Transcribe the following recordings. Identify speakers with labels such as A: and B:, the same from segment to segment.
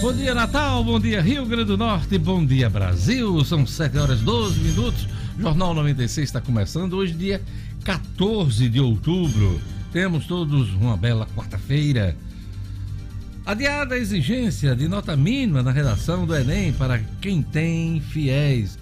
A: Bom dia, Natal. Bom dia, Rio Grande do Norte. Bom dia, Brasil. São 7 horas 12 minutos. Jornal 96 está começando. Hoje, dia 14 de outubro. Temos todos uma bela quarta-feira. Adiada a exigência de nota mínima na redação do Enem para quem tem fiéis.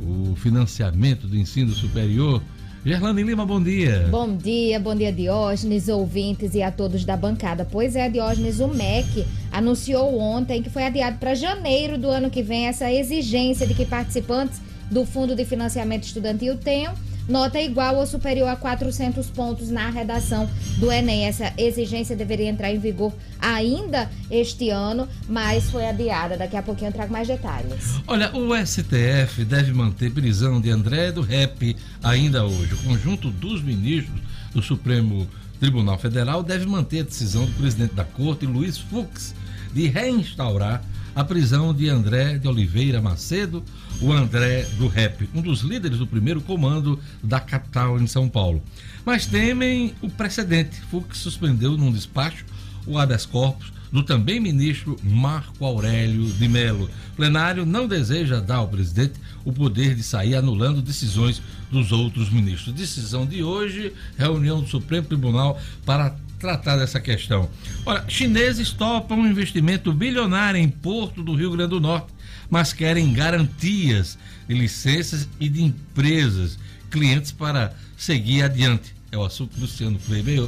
A: O financiamento do ensino superior Gerlane Lima, bom dia.
B: Bom dia, bom dia Diógenes, ouvintes e a todos da bancada. Pois é, Diógenes, o MEC anunciou ontem que foi adiado para janeiro do ano que vem essa exigência de que participantes do Fundo de Financiamento Estudantil tenham nota igual ou superior a 400 pontos na redação do Enem. Essa exigência deveria entrar em vigor ainda este ano, mas foi adiada. Daqui a pouquinho eu trago mais detalhes.
A: Olha, o STF deve manter prisão de André do Rep ainda hoje. O conjunto dos ministros do Supremo Tribunal Federal deve manter a decisão do presidente da Corte, Luiz Fux, de reinstaurar a prisão de André de Oliveira Macedo, o André do Rep, um dos líderes do primeiro comando da capital em São Paulo. Mas temem o precedente. Fux suspendeu num despacho o habeas corpus do também ministro Marco Aurélio de Mello. O plenário não deseja dar ao presidente o poder de sair anulando decisões dos outros ministros. Decisão de hoje, reunião do Supremo Tribunal para tratar dessa questão. Olha, chineses topam um investimento bilionário em Porto do Rio Grande do Norte, mas querem garantias de licenças e de empresas, clientes para seguir adiante. É o assunto do Luciano Kleber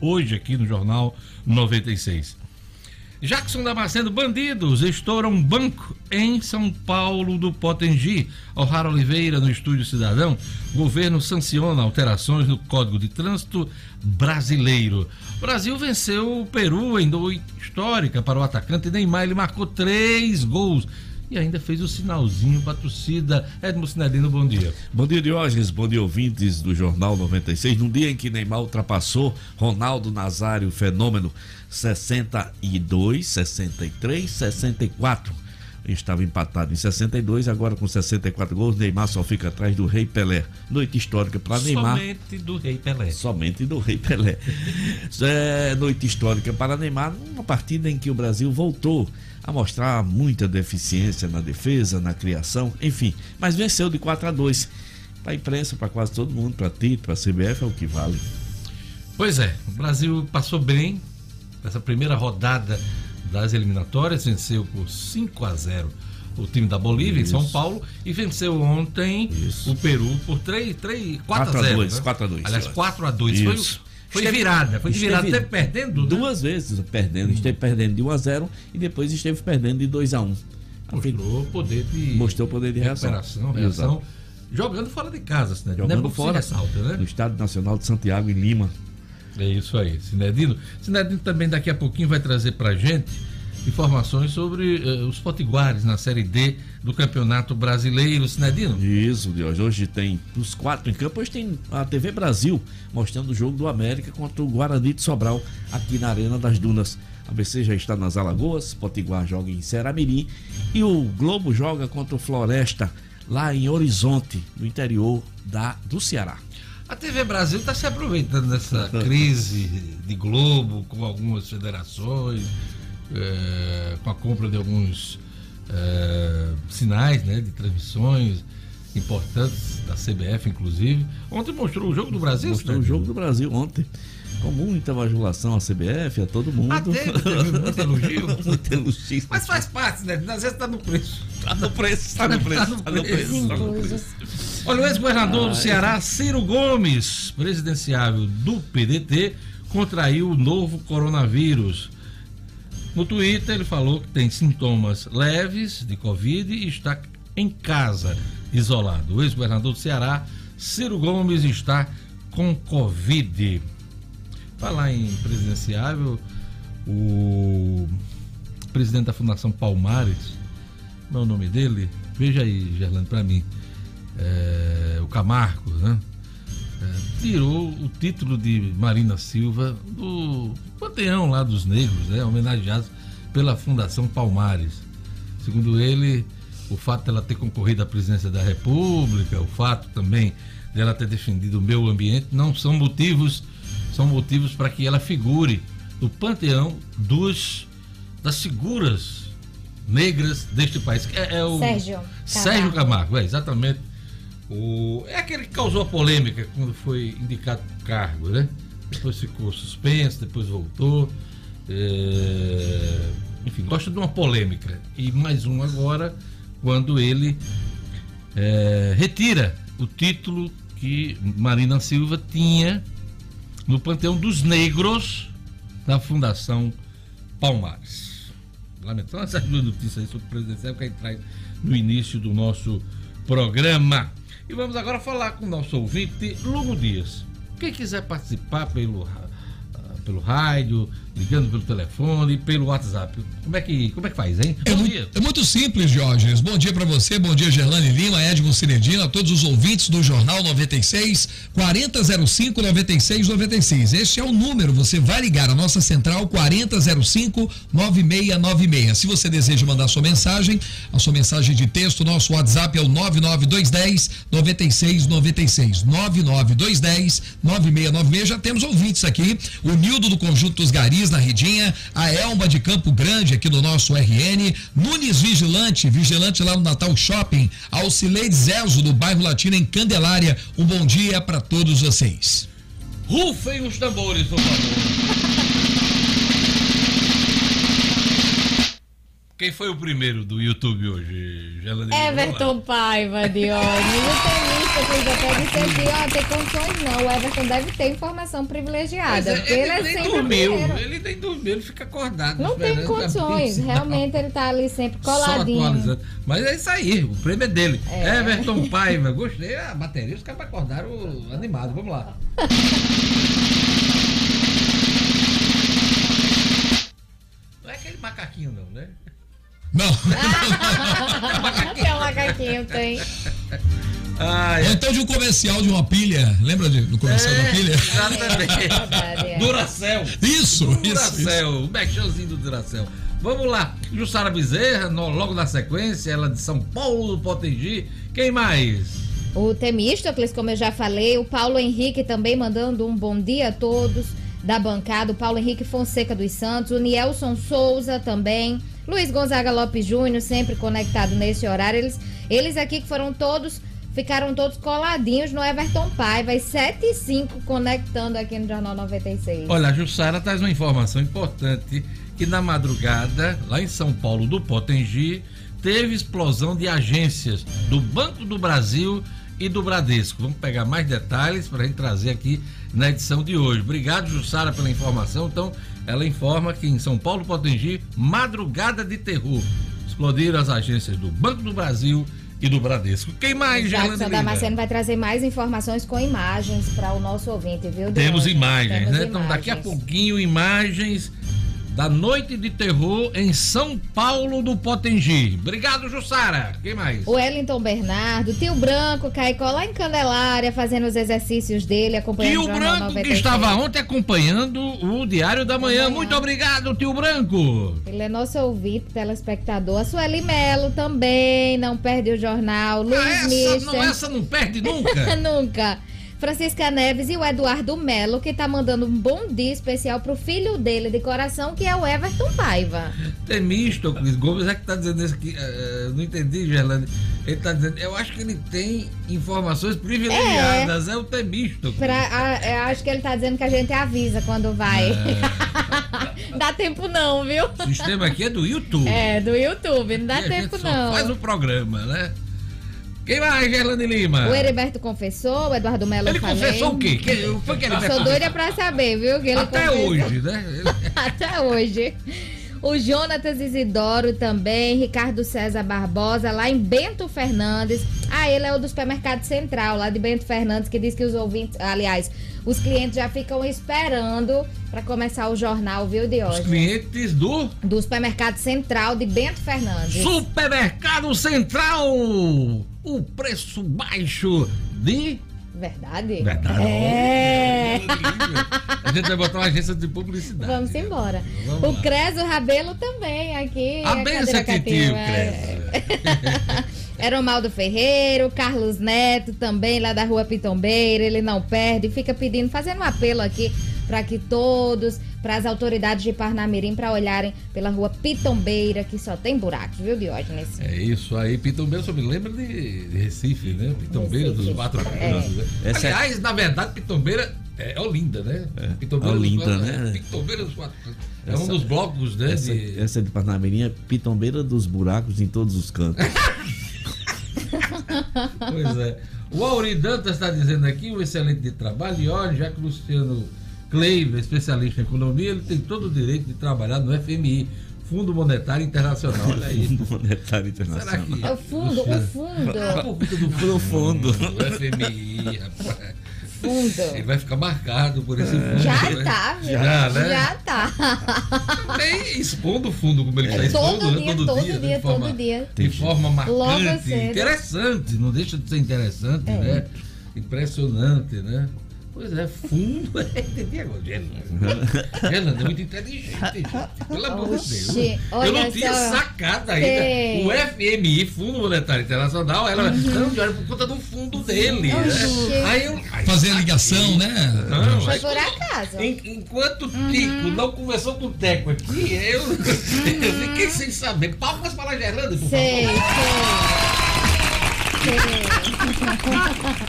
A: hoje aqui no Jornal 96. Jackson Damasceno, bandidos estouram banco em São Paulo do Potengi. O'Hara Oliveira, no Estúdio Cidadão, governo sanciona alterações no Código de Trânsito brasileiro. O Brasil venceu o Peru em noite histórica para o atacante Neymar. Ele marcou três gols e ainda fez o sinalzinho para a torcida. Edmo Sinadino, bom dia.
C: Bom dia, Diógenes. Bom dia, ouvintes do Jornal 96. Num dia em que Neymar ultrapassou Ronaldo Nazário, fenômeno 62, 63, 64. Estava empatado em 62, agora com 64 gols, Neymar só fica atrás do Rei Pelé. Noite histórica para Neymar.
A: Somente do Rei Pelé.
C: Somente do Rei Pelé. É, noite histórica para Neymar, uma partida em que o Brasil voltou a mostrar muita deficiência na defesa, na criação, enfim, mas venceu de 4 a 2. Para a imprensa, para quase todo mundo, para ti, para a CBF é o que vale.
A: Pois é, o Brasil passou bem essa primeira rodada das eliminatórias, venceu por 5 a 0 o time da Bolívia Isso. em São Paulo e venceu ontem Isso. o Peru por 3, 3 4, 4 a 0. 2,
C: né? 4 a 2.
A: Aliás, 4 a 2. Foi, foi esteve, virada, foi de virada, esteve perdendo
C: né? duas vezes perdendo, hum. esteve perdendo de 1 a 0 e depois esteve perdendo de 2 a 1.
A: Mostrou poder de
C: mostrou poder de reação.
A: Recuperação, reação. Jogando fora de casa, né?
C: Jogando fora, ressalta, né? No Estado Nacional de Santiago em Lima.
A: É isso aí, Sinedino. Sinedino também daqui a pouquinho vai trazer pra gente informações sobre uh, os potiguares na Série D do Campeonato Brasileiro, Sinedino.
C: Isso, Deus. Hoje tem os quatro em campo. Hoje tem a TV Brasil mostrando o jogo do América contra o Guarani de Sobral aqui na Arena das Dunas. A BC já está nas Alagoas, Potiguar joga em Seramirim e o Globo joga contra o Floresta lá em Horizonte, no interior da, do Ceará.
A: A TV Brasil está se aproveitando dessa crise de Globo com algumas federações, é, com a compra de alguns é, sinais né, de transmissões importantes da CBF, inclusive. Ontem mostrou o Jogo do Brasil,
C: Mostrou né? o Jogo do Brasil ontem. Com muita bajulação à CBF, a todo mundo. Até
A: teve muito elogio. muito elogio. Mas faz parte, né? Às vezes está no preço.
C: Está no preço, está no preço. Está no preço. Tá no preço.
A: Olha, o ex-governador do Ceará, Ciro Gomes, presidenciável do PDT, contraiu o novo coronavírus. No Twitter, ele falou que tem sintomas leves de Covid e está em casa, isolado. O ex-governador do Ceará, Ciro Gomes, está com Covid. Falar em presidenciável, o presidente da Fundação Palmares, não é o nome dele? Veja aí, Gerlando, para mim. É, o Camargo, né? É, tirou o título de Marina Silva do panteão lá dos negros, né? Homenageados pela Fundação Palmares. Segundo ele, o fato dela ter concorrido à presidência da República, o fato também dela ter defendido o meio ambiente, não são motivos, são motivos para que ela figure no panteão dos das figuras negras deste país. É, é o
B: Sérgio
A: Sérgio Camargo, é, exatamente. O, é aquele que causou a polêmica quando foi indicado para o cargo, né? Depois ficou suspenso, depois voltou. É, enfim, gosta de uma polêmica. E mais um agora, quando ele é, retira o título que Marina Silva tinha no Panteão dos Negros da Fundação Palmares. Lamentando essas duas notícias sobre o presidencial que a gente traz no início do nosso programa. E vamos agora falar com o nosso ouvinte, Lugo Dias. Quem quiser participar pelo pelo rádio, ligando pelo telefone, pelo WhatsApp. Como é que, como é que faz, hein?
D: É, muito, é muito simples, Jorge. Bom dia para você, bom dia, Gerlane Lima, Edmo Cinedina, a todos os ouvintes do Jornal 96 4005 9696. Este é o número, você vai ligar a nossa central 4005 9696. Se você deseja mandar sua mensagem, a sua mensagem de texto, nosso WhatsApp é o 99210 9696. 99210 9696. Já temos ouvintes aqui. O Nildo do Conjunto dos Garis na Redinha, a Elma de Campo Grande aqui do nosso RN, Nunes Vigilante, vigilante lá no Natal Shopping, Alcileide Zelzo do bairro Latino em Candelária. Um bom dia para todos vocês.
A: Rufem os tambores, por favor. Quem foi o primeiro do YouTube hoje,
B: Everton Paiva, Dione. O tenista fez até disse assim, ó, tem condições não. O Everton deve ter informação privilegiada. É, ele, ele é sempre
A: dormiu, Ele nem dormiu, ele fica acordado.
B: Não tem condições. Realmente ele tá ali sempre coladinho.
A: Mas é isso aí, o prêmio é dele. É. Everton Paiva, gostei. A bateria, os caras acordaram animados. Vamos lá. Não é aquele macaquinho, não, né?
D: Não.
B: Até o macaquinho tem.
D: Ah, é. então de um comercial de uma pilha. Lembra de, do comercial é, da pilha?
A: Exatamente. Duracel.
D: Isso,
A: Duracel, isso. Duracel. O mexãozinho do Duracel. Vamos lá. Jussara Bezerra, no, logo na sequência, ela de São Paulo do Potengi. Quem mais?
B: O Temístocles, como eu já falei. O Paulo Henrique também mandando um bom dia a todos da bancada. O Paulo Henrique Fonseca dos Santos. O Nielson Souza também. Luiz Gonzaga Lopes Júnior, sempre conectado nesse horário. Eles, eles aqui que foram todos, ficaram todos coladinhos no Everton Paiva, 7 e 5 conectando aqui no Jornal 96.
A: Olha, a Jussara traz uma informação importante que na madrugada, lá em São Paulo do Potengi, teve explosão de agências do Banco do Brasil e do Bradesco. Vamos pegar mais detalhes para a gente trazer aqui na edição de hoje. Obrigado, Jussara, pela informação. Então, ela informa que em São Paulo Potengi, madrugada de terror. Explodiram as agências do Banco do Brasil e do Bradesco. Quem mais,
B: Jackson Damasceno vai trazer mais informações com imagens para o nosso ouvinte, viu?
A: Temos imagens, Temos né? Imagens. Então, daqui a pouquinho, imagens da Noite de Terror em São Paulo do Potengi. Obrigado, Jussara. Quem mais?
B: O Wellington Bernardo, Tio Branco, Caicó lá em Candelária, fazendo os exercícios dele, acompanhando
A: Tio o Branco, 96. que estava ontem acompanhando o Diário da Manhã. Muito obrigado, Tio Branco.
B: Ele é nosso ouvinte, telespectador. A Sueli Melo também, não perde o jornal. Luiz ah,
A: essa,
B: Mister.
A: não, essa não perde nunca?
B: nunca. Francisca Neves e o Eduardo Melo, que tá mandando um bom dia especial pro filho dele de coração, que é o Everton Paiva.
A: Temístocles Gomes é que tá dizendo isso aqui. Uh, não entendi, Gerlane. Ele tá dizendo, eu acho que ele tem informações privilegiadas, é, é o Temístocles.
B: eu acho que ele tá dizendo que a gente avisa quando vai. É. dá tempo não, viu?
A: O sistema aqui é do YouTube.
B: É, do YouTube, não dá tempo não.
A: Faz o programa, né? Quem mais, Gerlane Lima?
B: O Heriberto confessou, o Eduardo Melo
A: Ele falei. confessou o quê? Que,
B: foi que ele Sou doida pra saber, viu? Que ele
A: Até confessou. hoje, né?
B: Até hoje. O Jonatas Isidoro também, Ricardo César Barbosa, lá em Bento Fernandes. Ah, ele é o do supermercado central, lá de Bento Fernandes, que diz que os ouvintes, aliás, os clientes já ficam esperando para começar o jornal, viu, de hoje?
A: Os clientes do?
B: Do supermercado central de Bento Fernandes.
A: Supermercado Central! O preço baixo de
B: Verdade?
A: Verdade.
B: É.
A: A gente vai botar uma agência de publicidade.
B: Vamos embora. Vamos o Creso Rabelo também aqui.
A: A, a benção que tio, é.
B: Era o Maldo Ferreiro, Carlos Neto também, lá da rua Pitombeira, ele não perde, fica pedindo, fazendo um apelo aqui para que todos, para as autoridades de Parnamirim, para olharem pela rua Pitombeira, que só tem buracos, viu, Diógenes?
A: É isso aí, Pitombeira só me lembra de, de Recife, né? Pitombeira
B: Recife.
A: dos quatro
B: É.
A: cantos, né?
C: Essa é-
A: Aliás, na verdade, Pitombeira é Olinda, né?
C: É,
A: Pitombeira
C: Olinda,
A: dos quatro,
C: né?
A: Pitombeira dos quatro cantos. É
C: Essa-
A: um dos blocos, né?
C: Essa,
A: de-
C: essa de Parnamirim é pitombeira dos buracos em todos os cantos.
A: Pois é. O Auri Dantas está dizendo aqui um excelente trabalho e olha, já que o Luciano Kleiber, especialista em economia, ele tem todo o direito de trabalhar no FMI, Fundo Monetário Internacional. Olha aí.
C: Fundo Monetário
A: Será
C: Internacional.
A: que.
B: É o fundo, o
A: Luciano-
B: fundo,
A: Ah, conta do
C: Pro fundo.
A: O FMI, rapaz. Ele
B: fundo.
A: vai ficar marcado por esse fundo.
B: Já
A: né?
B: tá, viu?
A: Já, né?
B: Já tá.
A: Tem expondo o fundo como ele está
B: É. Todo
A: expondo, né?
B: dia, todo dia,
A: de forma,
B: todo dia.
A: De forma
B: Logo
A: marcante, interessante, não deixa de ser interessante,
B: É.
A: né? Impressionante, né? Pois é, fundo, é, entendi agora, Gelanda. Gelanda é muito inteligente, gente, pelo amor de Deus. Eu não tinha
B: só.
A: sacado ainda.
B: Tem.
A: O FMI, Fundo Monetário Internacional, ela, não, olha, por conta do fundo dele, né? Aí eu, aí
D: Fazer a ligação, né?
A: Não,
B: Foi por acaso.
A: en- enquanto o Tico não começou com o Teco aqui, eu, eu fiquei sem saber. Palmas para a Gerlanda, por
B: Sei,
A: favor.
B: sei. Sei.
A: Ai,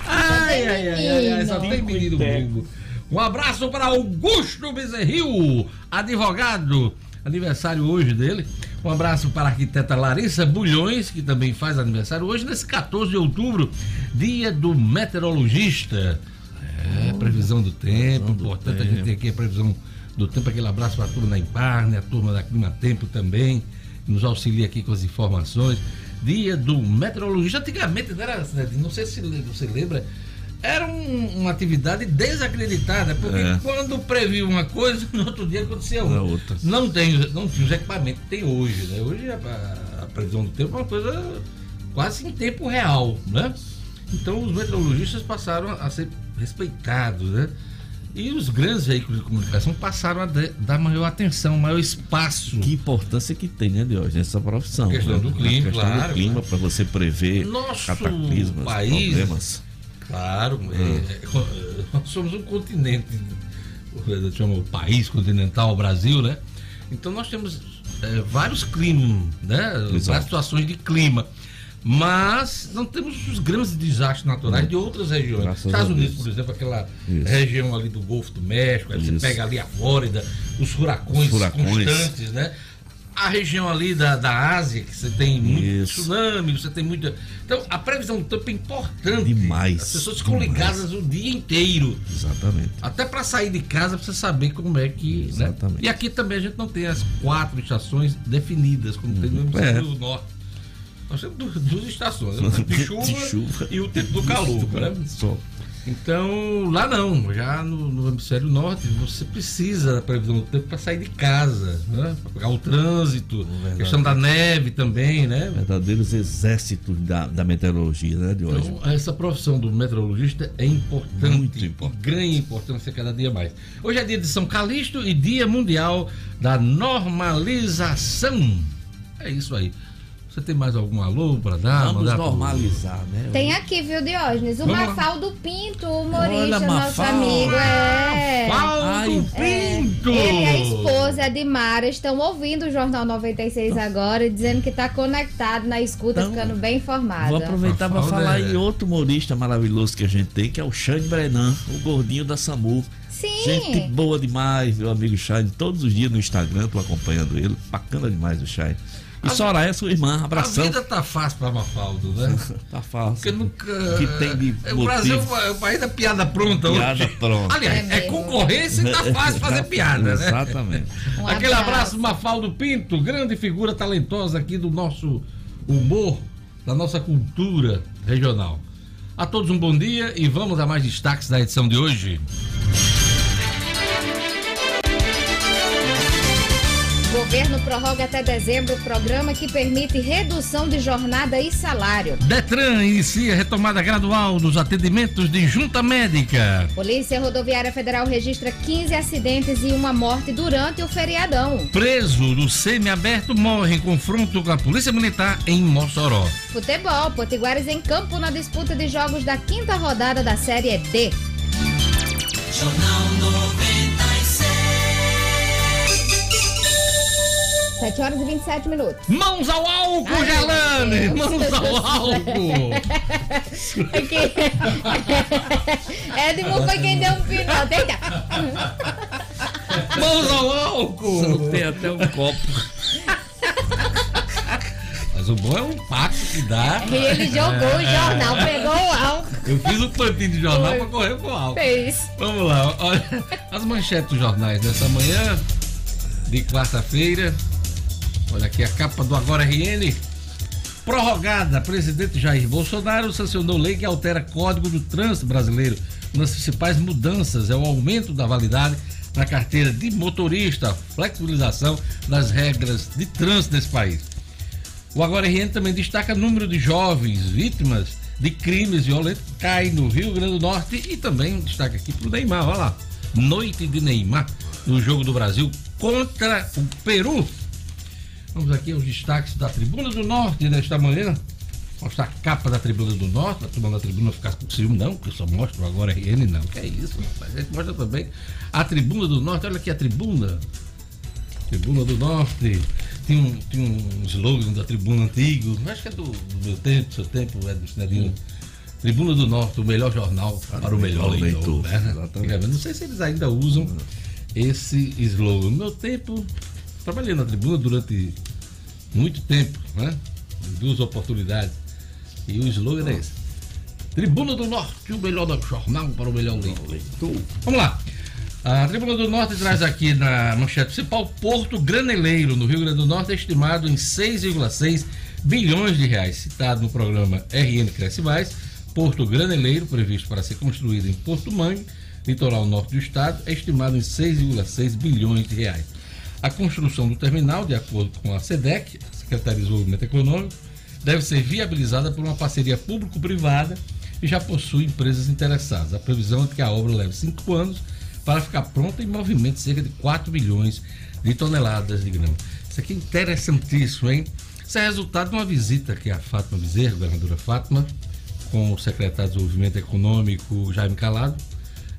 A: ai, ai, ai, ai, só tem menino bobo. Um abraço para Augusto Bezerril, advogado. Aniversário hoje dele. Um abraço para a arquiteta Larissa Bulhões, que também faz aniversário hoje, nesse 14 de outubro, dia do meteorologista. É, previsão do tempo, importante a gente ter aqui a previsão do tempo. Aquele abraço para a turma da Impar, né, a turma da Clima Tempo também, que nos auxilia aqui com as informações. Dia do meteorologista. Antigamente, não, era, Cidadinho, não sei se você lembra, era um- uma atividade desacreditada, porque
C: É.
A: quando previa uma coisa, no outro dia acontecia outra.
C: outra.
A: Não, tem, não tinha os equipamentos que tem hoje. Né? Hoje a, a previsão do tempo é uma coisa quase em tempo real. Né? Então os meteorologistas passaram a ser respeitados. Né? E os grandes veículos de comunicação passaram a dar maior atenção, maior espaço.
C: Que importância que tem, né, Deus, essa profissão.
A: A questão
C: né?
A: do clima,
C: A questão
A: claro,
C: do clima, para você prever
A: Nosso
C: cataclismas,
A: país-
C: problemas.
A: Claro, é, nós somos um continente, chama o país continental, o Brasil, né? Então nós temos é, vários climas, né?
C: Exato.
A: Várias situações de clima. Mas não temos os grandes desastres naturais de outras regiões.
C: Graças
A: Estados Unidos, por exemplo, aquela
C: Isso.
A: região ali do Golfo do México, aí você pega ali a Flórida, os furacões,
C: Os furacões.
A: constantes, né? A região ali da, da Ásia, que você tem muito
C: Isso.
A: tsunami, você tem muita. Então, a previsão do tempo é importante.
C: Demais,
A: As pessoas ficam
C: demais.
A: ligadas o dia inteiro.
C: Exatamente.
A: Até para sair de casa precisa saber como é que. Né?
C: Exatamente.
A: E aqui também a gente não tem as quatro estações definidas, como tem no
C: É.
A: hemisfério do norte. Nós temos du- duas estações, né? o tempo de chuva,
C: De chuva.
A: e o tempo do calor. Né?
C: Só.
A: Então, lá não, já no, no hemisfério norte, você precisa da previsão do tempo para sair de casa, né? Para pegar o trânsito,
C: Verdade.
A: questão da neve também, né?
C: Verdadeiros exércitos da, da meteorologia, né, de hoje.
A: Então, essa profissão do meteorologista é importante.
C: Muito importante.
A: Ganha importância cada dia mais. Hoje é dia de São Calixto e dia mundial da normalização. É isso aí. Você tem mais algum alô para dar?
C: Vamos
A: mandar pro-
C: normalizar, né?
B: Tem aqui, viu, Diógenes? O
A: Vamos lá.
B: Mafaldo Pinto, o humorista,
C: Olha,
B: nosso
C: Mafaldo.
B: amigo. É.
A: Faldo
C: Ai,
A: Pinto!
B: Ele e a esposa Edmara estão ouvindo o Jornal 96 agora e dizendo que está conectado na escuta,
C: Então,
B: ficando bem informada.
C: Vou aproveitar para falar
A: é-
C: em outro humorista maravilhoso que a gente tem, que é o Xande Brenan, o gordinho da SAMU.
B: Sim.
C: Gente boa demais, meu amigo Shine. Todos os dias no Instagram, tô acompanhando ele. Bacana demais o Shine. E
A: A-
C: Soraya, sua irmã,
A: A
C: abração.
A: vida tá fácil para Mafaldo, né?
C: Tá fácil.
A: Porque nunca.
C: Que tem de
A: É, O Brasil é o país da piada pronta
C: Piada
A: hoje.
C: pronta.
A: Aliás,
B: É
A: é, concorrência e tá fácil fazer piada, né?
C: Exatamente.
B: Um
A: Aquele
B: abraço.
A: abraço, Mafaldo Pinto, grande figura talentosa aqui do nosso humor, da nossa cultura regional. A todos um bom dia e vamos a mais destaques da edição de hoje.
B: Governo prorroga até dezembro o programa que permite redução de jornada e salário.
A: Detran inicia retomada gradual dos atendimentos de junta médica.
B: Polícia Rodoviária Federal registra 15 acidentes e uma morte durante o feriadão.
A: Preso do semiaberto morre em confronto com a Polícia Militar em Mossoró.
B: Futebol, Potiguares em campo na disputa de jogos da quinta rodada da Série D.
E: Jornal
B: 7 horas e 27 minutos.
A: Mãos ao álcool,
B: Ai,
A: Gelane! Mãos ao álcool!
B: Aqui. Edmundo foi quem deu um pinote. Eita.
A: Mãos ao álcool!
C: Tem até um copo.
A: Mas o bom é um pacto que dá.
B: E ele jogou o jornal, pegou o álcool,
A: Eu fiz um plantinho de jornal pra correr pro álcool.
B: fez.
A: Vamos lá, olha as manchetes dos jornais dessa manhã de quarta-feira. Olha aqui a capa do Agora RN. Prorrogada, presidente Jair Bolsonaro sancionou lei que altera Código do Trânsito Brasileiro. Uma das principais mudanças é o aumento da validade na carteira de motorista, flexibilização das regras de trânsito nesse país. O Agora RN também destaca o número de jovens vítimas de crimes violentos cai no Rio Grande do Norte e também destaca aqui pro Neymar, olha lá. Noite de Neymar no jogo do Brasil contra o Peru. Vamos aqui aos destaques da Tribuna do Norte desta manhã. Mostrar a capa da Tribuna do Norte, a turma da Tribuna ficar com ciúme, não, que eu só mostro agora RN, não. Que é isso, rapaz. A gente mostra também a Tribuna do Norte, olha aqui a tribuna. Tribuna do Norte. Tem um, tem um slogan da tribuna antigo, acho que é do, do meu tempo, seu tempo, é do Sinedinho. Tribuna do Norte, o melhor jornal para, o melhor leitor.
C: leitor,
A: né? Não sei se eles ainda usam esse slogan. No meu tempo, trabalhei na tribuna durante muito tempo, né? Duas oportunidades. E o slogan é esse. Tribuna do Norte, o melhor jornal para o melhor leitor. Vamos lá. A Tribuna do Norte traz aqui na manchete principal Porto Graneleiro, no Rio Grande do Norte, é estimado em 6,6 bilhões de reais. Citado no programa RN Cresce Mais, Porto Graneleiro, previsto para ser construído em Porto Mangue, litoral norte do estado, é estimado em 6,6 bilhões de reais. A construção do terminal, de acordo com a SEDEC, Secretaria de Desenvolvimento Econômico, deve ser viabilizada por uma parceria público-privada e já possui empresas interessadas. A previsão é que a obra leve cinco anos para ficar pronta e movimente cerca de 4 milhões de toneladas de grama. Isso aqui é interessantíssimo, hein? Isso é resultado de uma visita que a Fátima Bezerra, governadora Fátima, com o secretário de Desenvolvimento Econômico, Jaime Calado,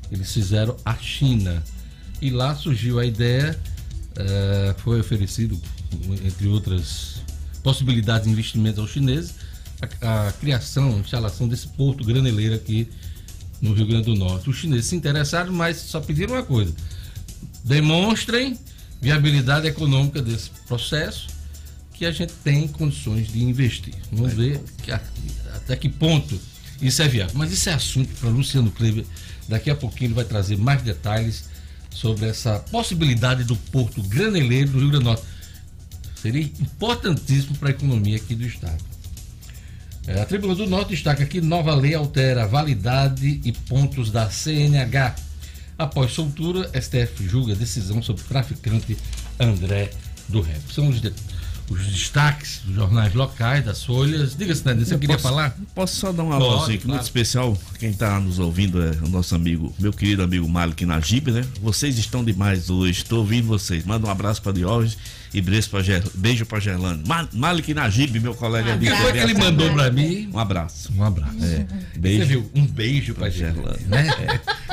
A: eles fizeram à China. E lá surgiu a ideia, eh, foi oferecido, entre outras possibilidades de investimento aos chineses, a, a criação, a instalação desse porto graneleiro aqui no Rio Grande do Norte. Os chineses se interessaram, mas só pediram uma coisa: demonstrem viabilidade econômica desse processo que a gente tem condições de investir. Vamos ver que até que ponto isso é viável. Mas isso é assunto para Luciano Kleber. Daqui a pouquinho ele vai trazer mais detalhes sobre essa possibilidade do porto graneleiro do Rio Grande do Norte. Seria importantíssimo para a economia aqui do estado. É, a Tribuna do Norte destaca que nova lei altera validade e pontos da CNH. Após soltura, STF julga decisão sobre o traficante André do Rep. São os, de- os destaques dos jornais locais, das folhas. Diga-se, né? Você
C: Eu
A: queria
C: posso-
A: falar?
C: Posso só dar um
A: Pode,
C: alô assim, que
A: claro.
C: muito especial. Quem está nos ouvindo é o nosso amigo, meu querido amigo Malik Najib, né? Vocês estão demais hoje, estou ouvindo vocês. Manda um abraço para Diógenes e beijo para Ger... beijo para Gerlane. Ma- Malik Najib, meu colega
B: Um
C: de
A: O que
B: abraço.
A: foi que ele mandou para mim?
C: Um abraço.
A: Um abraço.
C: É,
A: Você
C: beijo.
A: viu? Um beijo para
C: Gerlane.
A: né?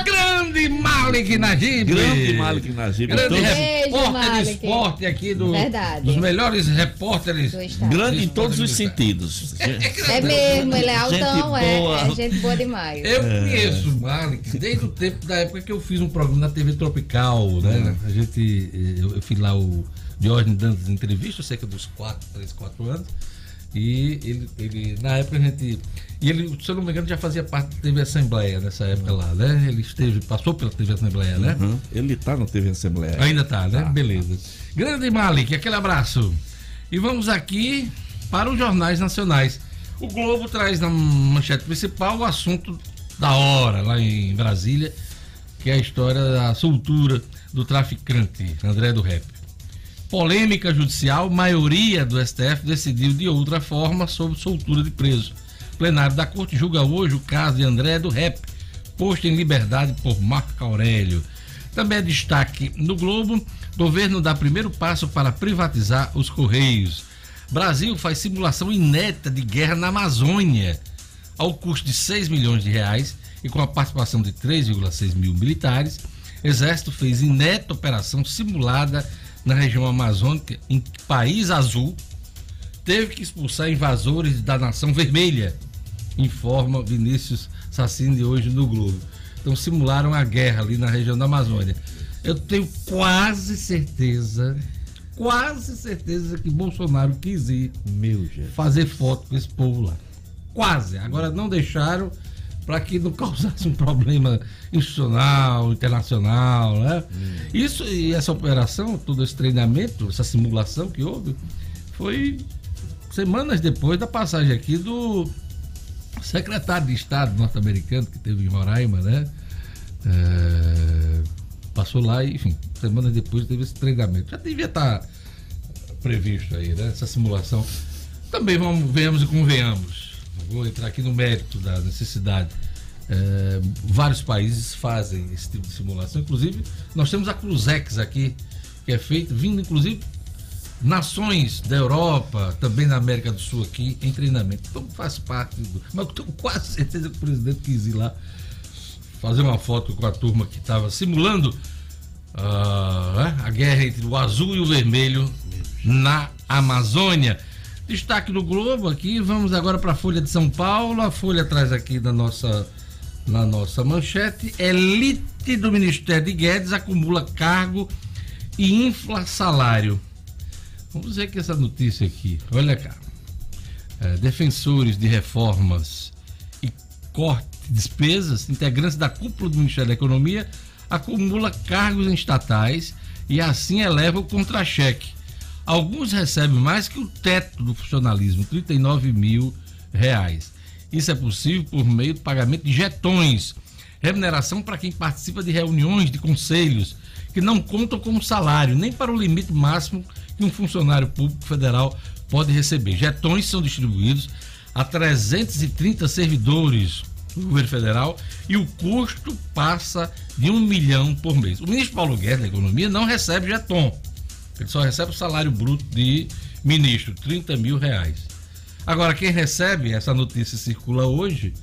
A: Grande Malik Najib!
C: Grande Malik Najib.
A: Grande
C: Todos-
B: Beijo,
A: repórter de esporte aqui do,
B: Verdade.
A: dos melhores repórteres.
B: Do.
C: Grande em todos os sentidos.
B: É mesmo, ele é altão,
C: Gente
B: é, é gente boa demais.
A: Eu conheço o Malik desde o tempo da época que eu fiz um programa na TV Tropical, né? A gente, eh, eu, eu fiz lá o Diógenes dando as entrevistas, cerca dos 4, 3, 4 anos. E ele, ele, na época a gente. E ele, se eu não me engano, já fazia parte da TV Assembleia nessa época lá, né? Ele esteve, passou pela TV Assembleia, né?
C: Uhum. Ele tá na TV Assembleia.
A: Ainda tá, né?
C: Tá.
A: Beleza. Grande Malik, aquele abraço. E vamos aqui para os jornais nacionais. O Globo traz na manchete principal o assunto da hora, lá em Brasília, que é a história da soltura do traficante André do Rep. Polêmica judicial, maioria do STF decidiu de outra forma sobre soltura de preso. O plenário da corte julga hoje o caso de André do Rep, posto em liberdade por Marco Aurélio. Também é destaque no Globo: governo dá primeiro passo para privatizar os Correios. Brasil faz simulação inédita de guerra na Amazônia, ao custo de 6 milhões de reais e com a participação de 3,6 mil militares. Exército fez inédita operação simulada na região amazônica, em país azul, teve que expulsar invasores da nação vermelha, informa Vinícius Sassini hoje no Globo. Então simularam a guerra ali na região da Amazônia. Eu tenho quase certeza, quase certeza que Bolsonaro quis ir
C: Meu
A: fazer foto com esse povo lá. Quase. Agora não deixaram para que não causasse um problema institucional, internacional, né? Isso e essa operação, todo esse treinamento, essa simulação que houve, foi semanas depois da passagem aqui do secretário de Estado norte-americano que teve em Roraima, né? É, passou lá e, enfim, semanas depois teve esse treinamento. Já devia estar previsto aí, né? Essa simulação. Também vamos, venhamos e convenhamos. Vou entrar aqui no mérito da necessidade. É, vários países fazem esse tipo de simulação. Inclusive, nós temos a Cruzex aqui, que é feito, vindo inclusive nações da Europa, também na América do Sul aqui, em treinamento. Então faz parte do. Mas eu tenho quase certeza que o presidente quis ir lá fazer uma foto com a turma que estava simulando ah, a guerra entre o azul e o vermelho na Amazônia. Destaque do Globo aqui, vamos agora para a Folha de São Paulo. A Folha traz aqui na nossa, na nossa manchete: elite do Ministério de Guedes acumula cargo e infla salário. Vamos ver que essa notícia aqui, olha cá. É, defensores de reformas e corte de despesas, integrantes da cúpula do Ministério da Economia, acumula cargos em estatais e assim eleva o contra-cheque. Alguns recebem mais que o teto do funcionalismo, 39 mil reais. Isso é possível por meio do pagamento de jetões, remuneração para quem participa de reuniões de conselhos, que não contam como salário, nem para o limite máximo que um funcionário público federal pode receber. Jetões são distribuídos a 330 servidores do governo federal e o custo passa de um milhão por mês. O ministro Paulo Guedes da Economia não recebe jeton. Ele só recebe o salário bruto de ministro, 30 mil reais. Agora, quem recebe, essa notícia circula hoje,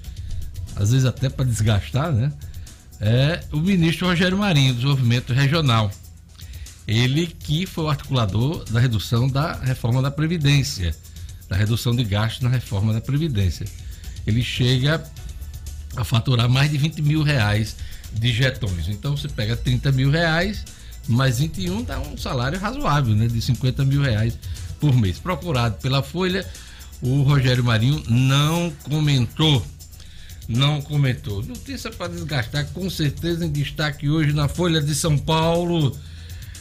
A: às vezes até para desgastar, né? É o ministro Rogério Marinho, do Desenvolvimento Regional. Ele que foi o articulador da redução da reforma da Previdência, da redução de gastos na reforma da Previdência. Ele chega a faturar mais de 20 mil reais de jetões. Então você pega 30 mil reais, mais 21 dá um salário razoável, né? De 50 mil reais por mês. Procurado pela Folha, o Rogério Marinho não comentou. Não comentou. Notícia para desgastar, com certeza em destaque hoje na Folha de São Paulo.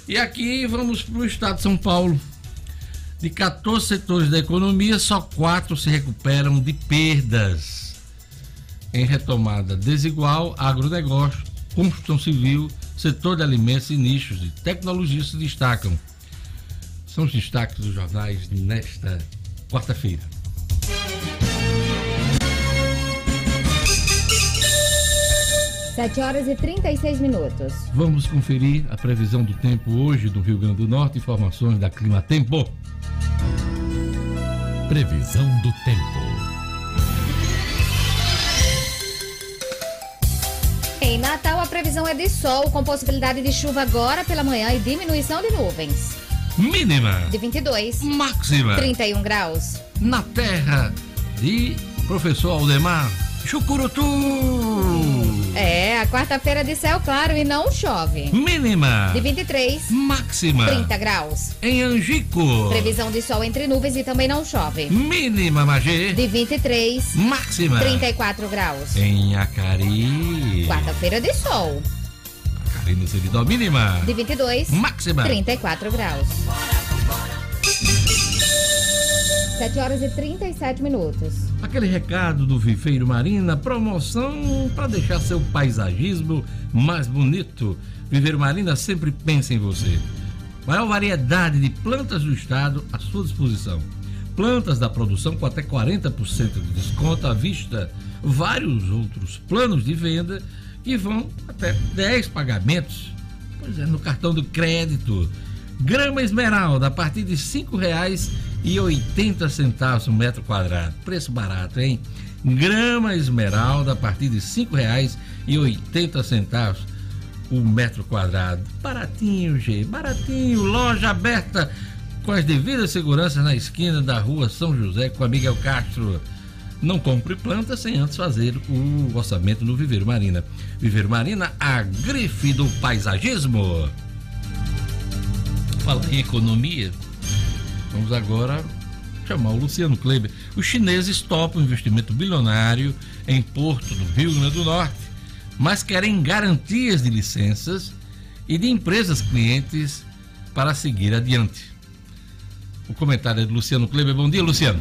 A: E aqui vamos para o estado de São Paulo. De 14 setores da economia, só quatro se recuperam de perdas. Em retomada desigual, agronegócio, construção civil, setor de alimentos e nichos de tecnologia se destacam. São os destaques dos jornais nesta quarta-feira.
B: Sete horas e 36 minutos.
A: Vamos conferir a previsão do tempo hoje do Rio Grande do Norte, informações da Clima Tempo.
E: Previsão do tempo.
B: Em Natal, a previsão é de sol, com possibilidade de chuva agora pela manhã e diminuição de nuvens.
A: Mínima,
B: De 22,
A: máxima,
B: 31 graus.
A: na terra de professor Aldemar Chucurutu.
B: É, a quarta-feira de céu claro e não chove.
A: Mínima,
B: De 23,
A: máxima,
B: 30 graus.
A: em Angico.
B: Previsão de sol entre nuvens e também não chove.
A: Mínima, Magê,
B: De 23,
A: máxima,
B: 34 graus.
A: em Acari.
B: Quarta-feira de sol.
A: Acari no Seridó, mínima,
B: De 22,
A: máxima.
B: 34 graus. 7 horas e 37 minutos.
A: Aquele recado do Vifeiro Marina, promoção para deixar seu paisagismo mais bonito. Viveiro Marina sempre pensa em você. Maior variedade de plantas do estado à sua disposição. Plantas da produção com até 40% de desconto à vista. Vários outros planos de venda que vão até 10 pagamentos. Pois é, no cartão do crédito. Grama esmeralda a partir de R$ 5,80 o metro quadrado. Preço barato, hein? Grama esmeralda a partir de R$ 5,80. o metro quadrado. Baratinho, G, baratinho, loja aberta com as devidas seguranças na esquina da rua São José com a Miguel Castro. Não compre planta sem antes fazer o orçamento no Viveiro Marina. Viveiro Marina, a grife do paisagismo. Fala em economia. Vamos agora chamar o Luciano Kleber. Os chineses topam investimento bilionário em Porto do Rio Grande do Norte, mas querem garantias de licenças e de empresas clientes para seguir adiante. O comentário é de Luciano Kleber. Bom dia, Luciano.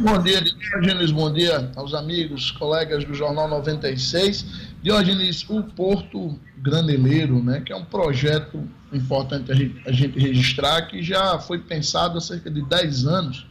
F: Bom dia, Diógenes. Bom dia aos amigos, colegas do Jornal 96. Diógenes, o Porto Graneleiro, né, que é um projeto importante a gente registrar, que já foi pensado há cerca de 10 anos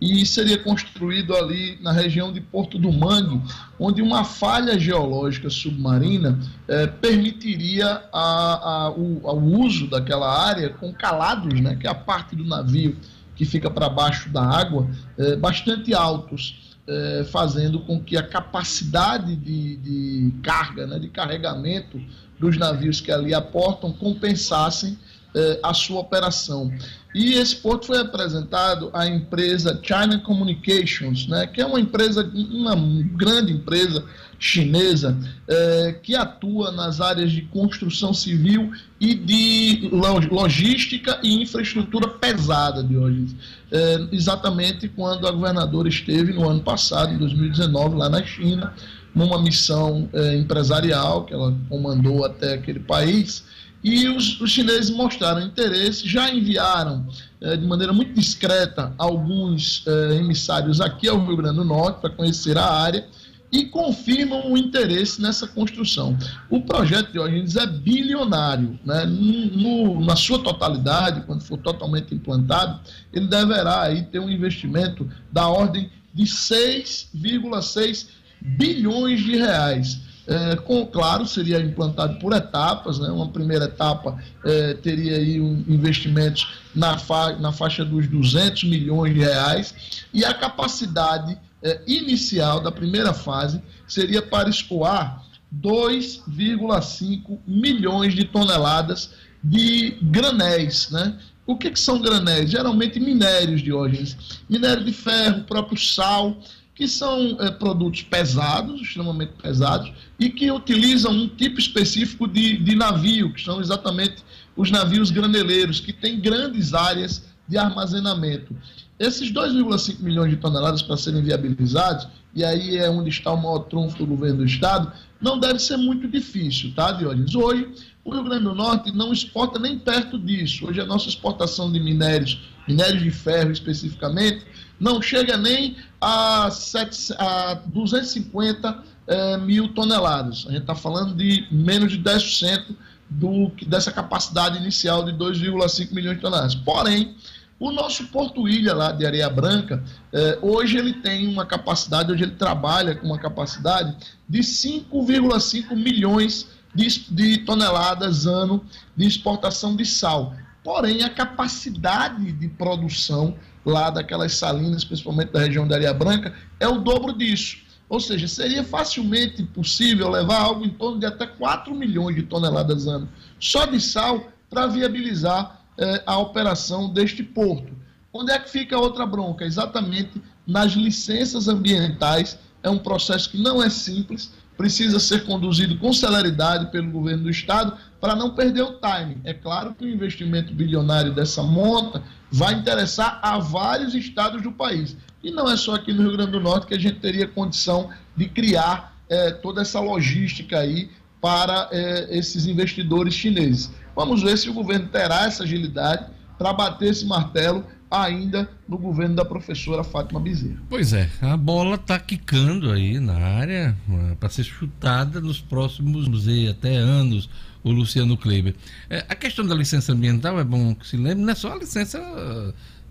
F: e seria construído ali na região de Porto do Mangue, onde uma falha geológica submarina eh, permitiria a, a, o, o, uso daquela área com calados, né, que é a parte do navio que fica para baixo da água, é, bastante altos, é, fazendo com que a capacidade de, de carga, né, de carregamento dos navios que ali aportam compensassem é, a sua operação. E esse porto foi apresentado à empresa China Communications, né, que é uma empresa, uma grande empresa chinesa é, que atua nas áreas de construção civil e de logística e infraestrutura pesada de hoje. É, exatamente quando a governadora esteve no ano passado, em 2019, lá na China, numa missão é, empresarial que ela comandou até aquele país. E os, os chineses mostraram interesse, já enviaram é, de maneira muito discreta alguns é, emissários aqui ao Rio Grande do Norte para conhecer a área e confirmam o interesse nessa construção. O projeto de Origins é bilionário, né? No, na sua totalidade, quando for totalmente implantado, ele deverá aí ter um investimento da ordem de 6,6 bilhões de reais. É, com, claro, seria implantado por etapas, né? uma primeira etapa é, teria aí um, investimentos na, fa na faixa dos 200 milhões de reais e a capacidade é, inicial da primeira fase seria para escoar 2,5 milhões de toneladas de granéis, né? O que, que são granéis? Geralmente minérios, Diógenes. Minério de ferro, próprio sal, que são é, produtos pesados, extremamente pesados, e que utilizam um tipo específico de, de navio, que são exatamente os navios graneleiros, que têm grandes áreas de armazenamento. Esses 2,5 milhões de toneladas para serem viabilizados, e aí é onde está o maior trunfo do governo do Estado, não deve ser muito difícil, tá, Diógenes? Hoje, o Rio Grande do Norte não exporta nem perto disso. Hoje, a nossa exportação de minérios, minérios de ferro especificamente, não chega nem a, 7, a 250 é, mil toneladas. A gente está falando de menos de 10% do, dessa capacidade inicial de 2,5 milhões de toneladas. Porém, o nosso Porto Ilha lá de Areia Branca, eh, hoje ele tem uma capacidade, hoje ele trabalha com uma capacidade de 5,5 milhões de, de, toneladas ano de exportação de sal. Porém, a capacidade de produção lá daquelas salinas, principalmente da região da Areia Branca, é o dobro disso. Ou seja, seria facilmente possível levar algo em torno de até 4 milhões de toneladas ano só de sal para viabilizar é, a operação deste porto. Onde é que fica a outra bronca? Exatamente nas licenças ambientais. É um processo que não é simples, precisa ser conduzido com celeridade pelo governo do Estado para não perder o time. É claro que o investimento bilionário dessa monta vai interessar a vários estados do país. E não é só aqui no Rio Grande do Norte que a gente teria condição de criar é, toda essa logística aí para é, esses investidores chineses. Vamos ver se o governo terá essa agilidade para bater esse martelo ainda no governo da professora Fátima Bezerra.
A: Pois é, a bola está quicando aí na área né, para ser chutada nos próximos até anos, o Luciano Kleber. É, a questão da licença ambiental é bom que se lembre, não é só a licença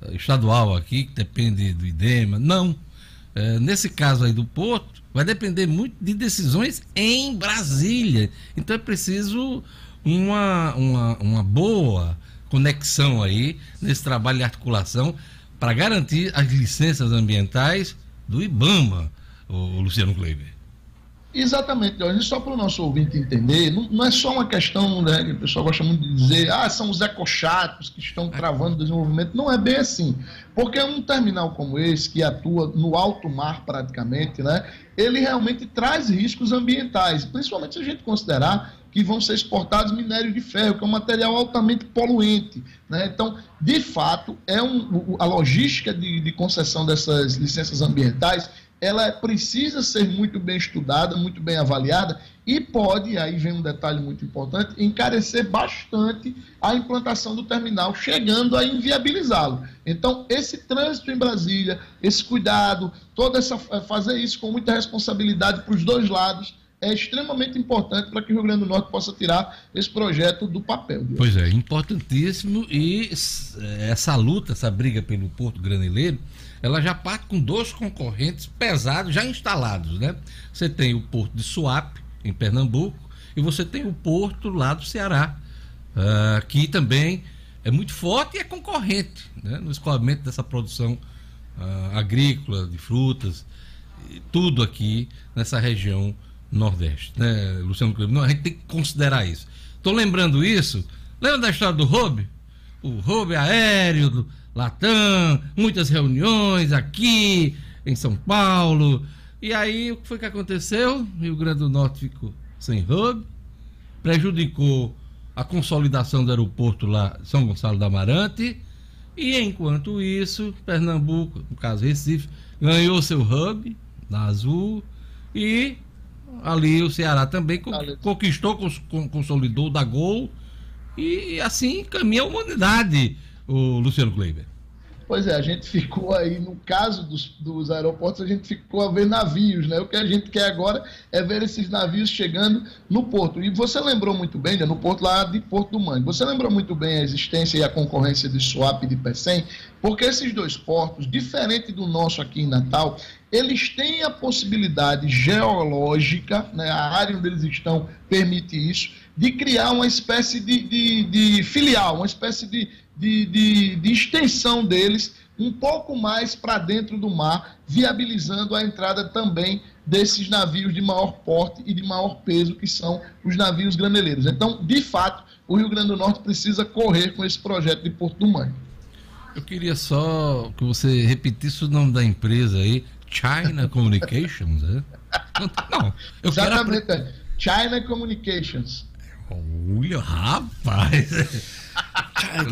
A: eh, estadual aqui, que depende do IDEMA, não. É, nesse caso aí do Porto, vai depender muito de decisões em Brasília. Então é preciso uma, uma, uma boa conexão aí nesse trabalho de articulação para garantir as licenças ambientais do IBAMA, o Luciano Kleiber.
F: Exatamente, Jorge. Só para o nosso ouvinte entender, não, não, é só uma questão, né, que o pessoal gosta muito de dizer, ah, são os ecochatos que estão travando o desenvolvimento. Não é bem assim. Porque um terminal como esse, que atua no alto mar praticamente, né, ele realmente traz riscos ambientais, principalmente se a gente considerar que vão ser exportados minérios de ferro, que é um material altamente poluente. Né? Então, de fato, é um, a logística de, de concessão dessas licenças ambientais ela precisa ser muito bem estudada, muito bem avaliada e pode, aí vem um detalhe muito importante, encarecer bastante a implantação do terminal, chegando a inviabilizá-lo. Então, esse trânsito em Brasília, esse cuidado, toda essa eh, fazer isso com muita responsabilidade para os dois lados, é extremamente importante para que o Rio Grande do Norte possa tirar esse projeto do papel.
A: Pois é, importantíssimo e eh, essa luta, essa briga pelo Porto Graneleiro, ela já parte com dois concorrentes pesados já instalados, né? Você tem o porto de Suape, em Pernambuco, e você tem o porto lá do Ceará, uh, que também é muito forte e é concorrente né? no escoamento dessa produção uh, agrícola, de frutas, tudo aqui nessa região Nordeste, né, Luciano Cleber? a gente tem que considerar isso. Estou lembrando isso. Lembra da história do Roube? O Roube aéreo, do, Latam, muitas reuniões aqui em São Paulo. E aí o que foi que aconteceu? Rio Grande do Norte ficou sem hub, prejudicou a consolidação do aeroporto lá São Gonçalo da Amarante. E enquanto isso, Pernambuco, no caso Recife, ganhou seu hub na Azul e ali o Ceará também conquistou, consolidou da Gol e assim caminha a humanidade o Luciano Kleiber.
F: Pois é, a gente ficou aí, no caso dos, dos aeroportos, a gente ficou a ver navios, né? O que a gente quer agora é ver esses navios chegando no porto. E você lembrou muito bem, né? no porto lá de Porto do Mangue, você lembrou muito bem a existência e a concorrência de Swap e de Pecém, porque esses dois portos, diferente do nosso aqui em Natal, eles têm a possibilidade geológica, né? a área onde eles estão permite isso, de criar uma espécie de, de, de filial, uma espécie de de, de, de extensão deles um pouco mais para dentro do mar, viabilizando a entrada também desses navios de maior porte e de maior peso, que são os navios graneleiros. Então, de fato, o Rio Grande do Norte precisa correr com esse projeto de Porto do Mangue.
A: Eu queria só que você repetisse o nome da empresa aí, China Communications, né?
F: Não, eu Exatamente, quero... É. China Communications.
A: Olha, rapaz!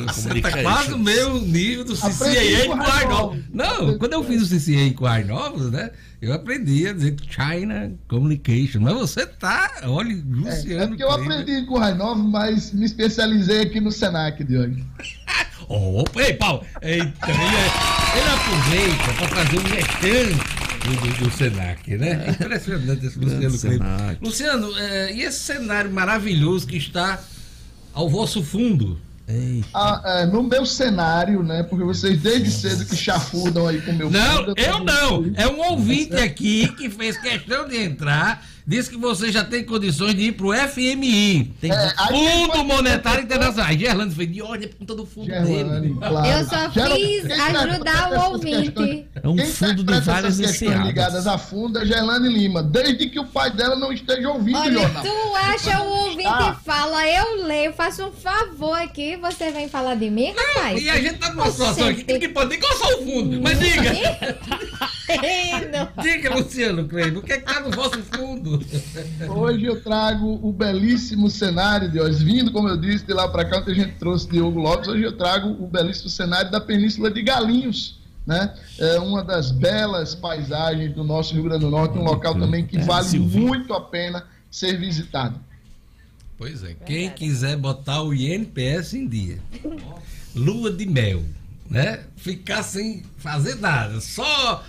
A: Você tá quase no meu nível do CCA com ar novos. Não, quando eu fiz o CCA com ar novos, né? Eu aprendi a dizer China Communication. Mas você tá, olha, Luciano. É, é
F: porque eu aprendi com ar novos, mas me especializei aqui no Senac, Diogo.
A: oh, ei, Paulo, então, ele, ele aproveita para fazer um gestante. Do, do, Senac, né? É impressionante esse Luciano Luciano, é, e esse cenário maravilhoso que está ao vosso fundo?
F: Ah, é, no meu cenário, né? Porque vocês desde cedo que chafurdam aí com o meu
A: Não, fundo, eu não. É um ouvinte aqui que fez questão de entrar Diz que você já tem condições de ir pro FMI. Tem é, Fundo Monetário Internacional. Aí Gerlando fez de ordem por conta do fundo Gerlane, dele.
B: Claro. Eu só fiz ajudar o ouvinte.
C: É um fundo de várias questões
F: ligadas a fundo é Gerlane Lima, desde que o pai dela não esteja ouvindo
B: Olha, o jornal. Tu acha o ouvinte ah. fala, eu leio, faço um favor aqui, você vem falar de mim, rapaz?
A: E a gente tá numa situação aqui que pode nem coçar o fundo, mas diga. Diga, Luciano Cleide, o que é que tá no vosso fundo?
F: Hoje eu trago o belíssimo cenário de hoje. Vindo, como eu disse, de lá para cá, onde a gente trouxe Diogo Lopes, hoje eu trago o belíssimo cenário da Península de Galinhos. Né? É uma das belas paisagens do nosso Rio Grande do Norte, um local também que vale muito a pena ser visitado.
A: Pois é, quem quiser botar o INPS em dia, lua de mel, né? Ficar sem fazer nada, só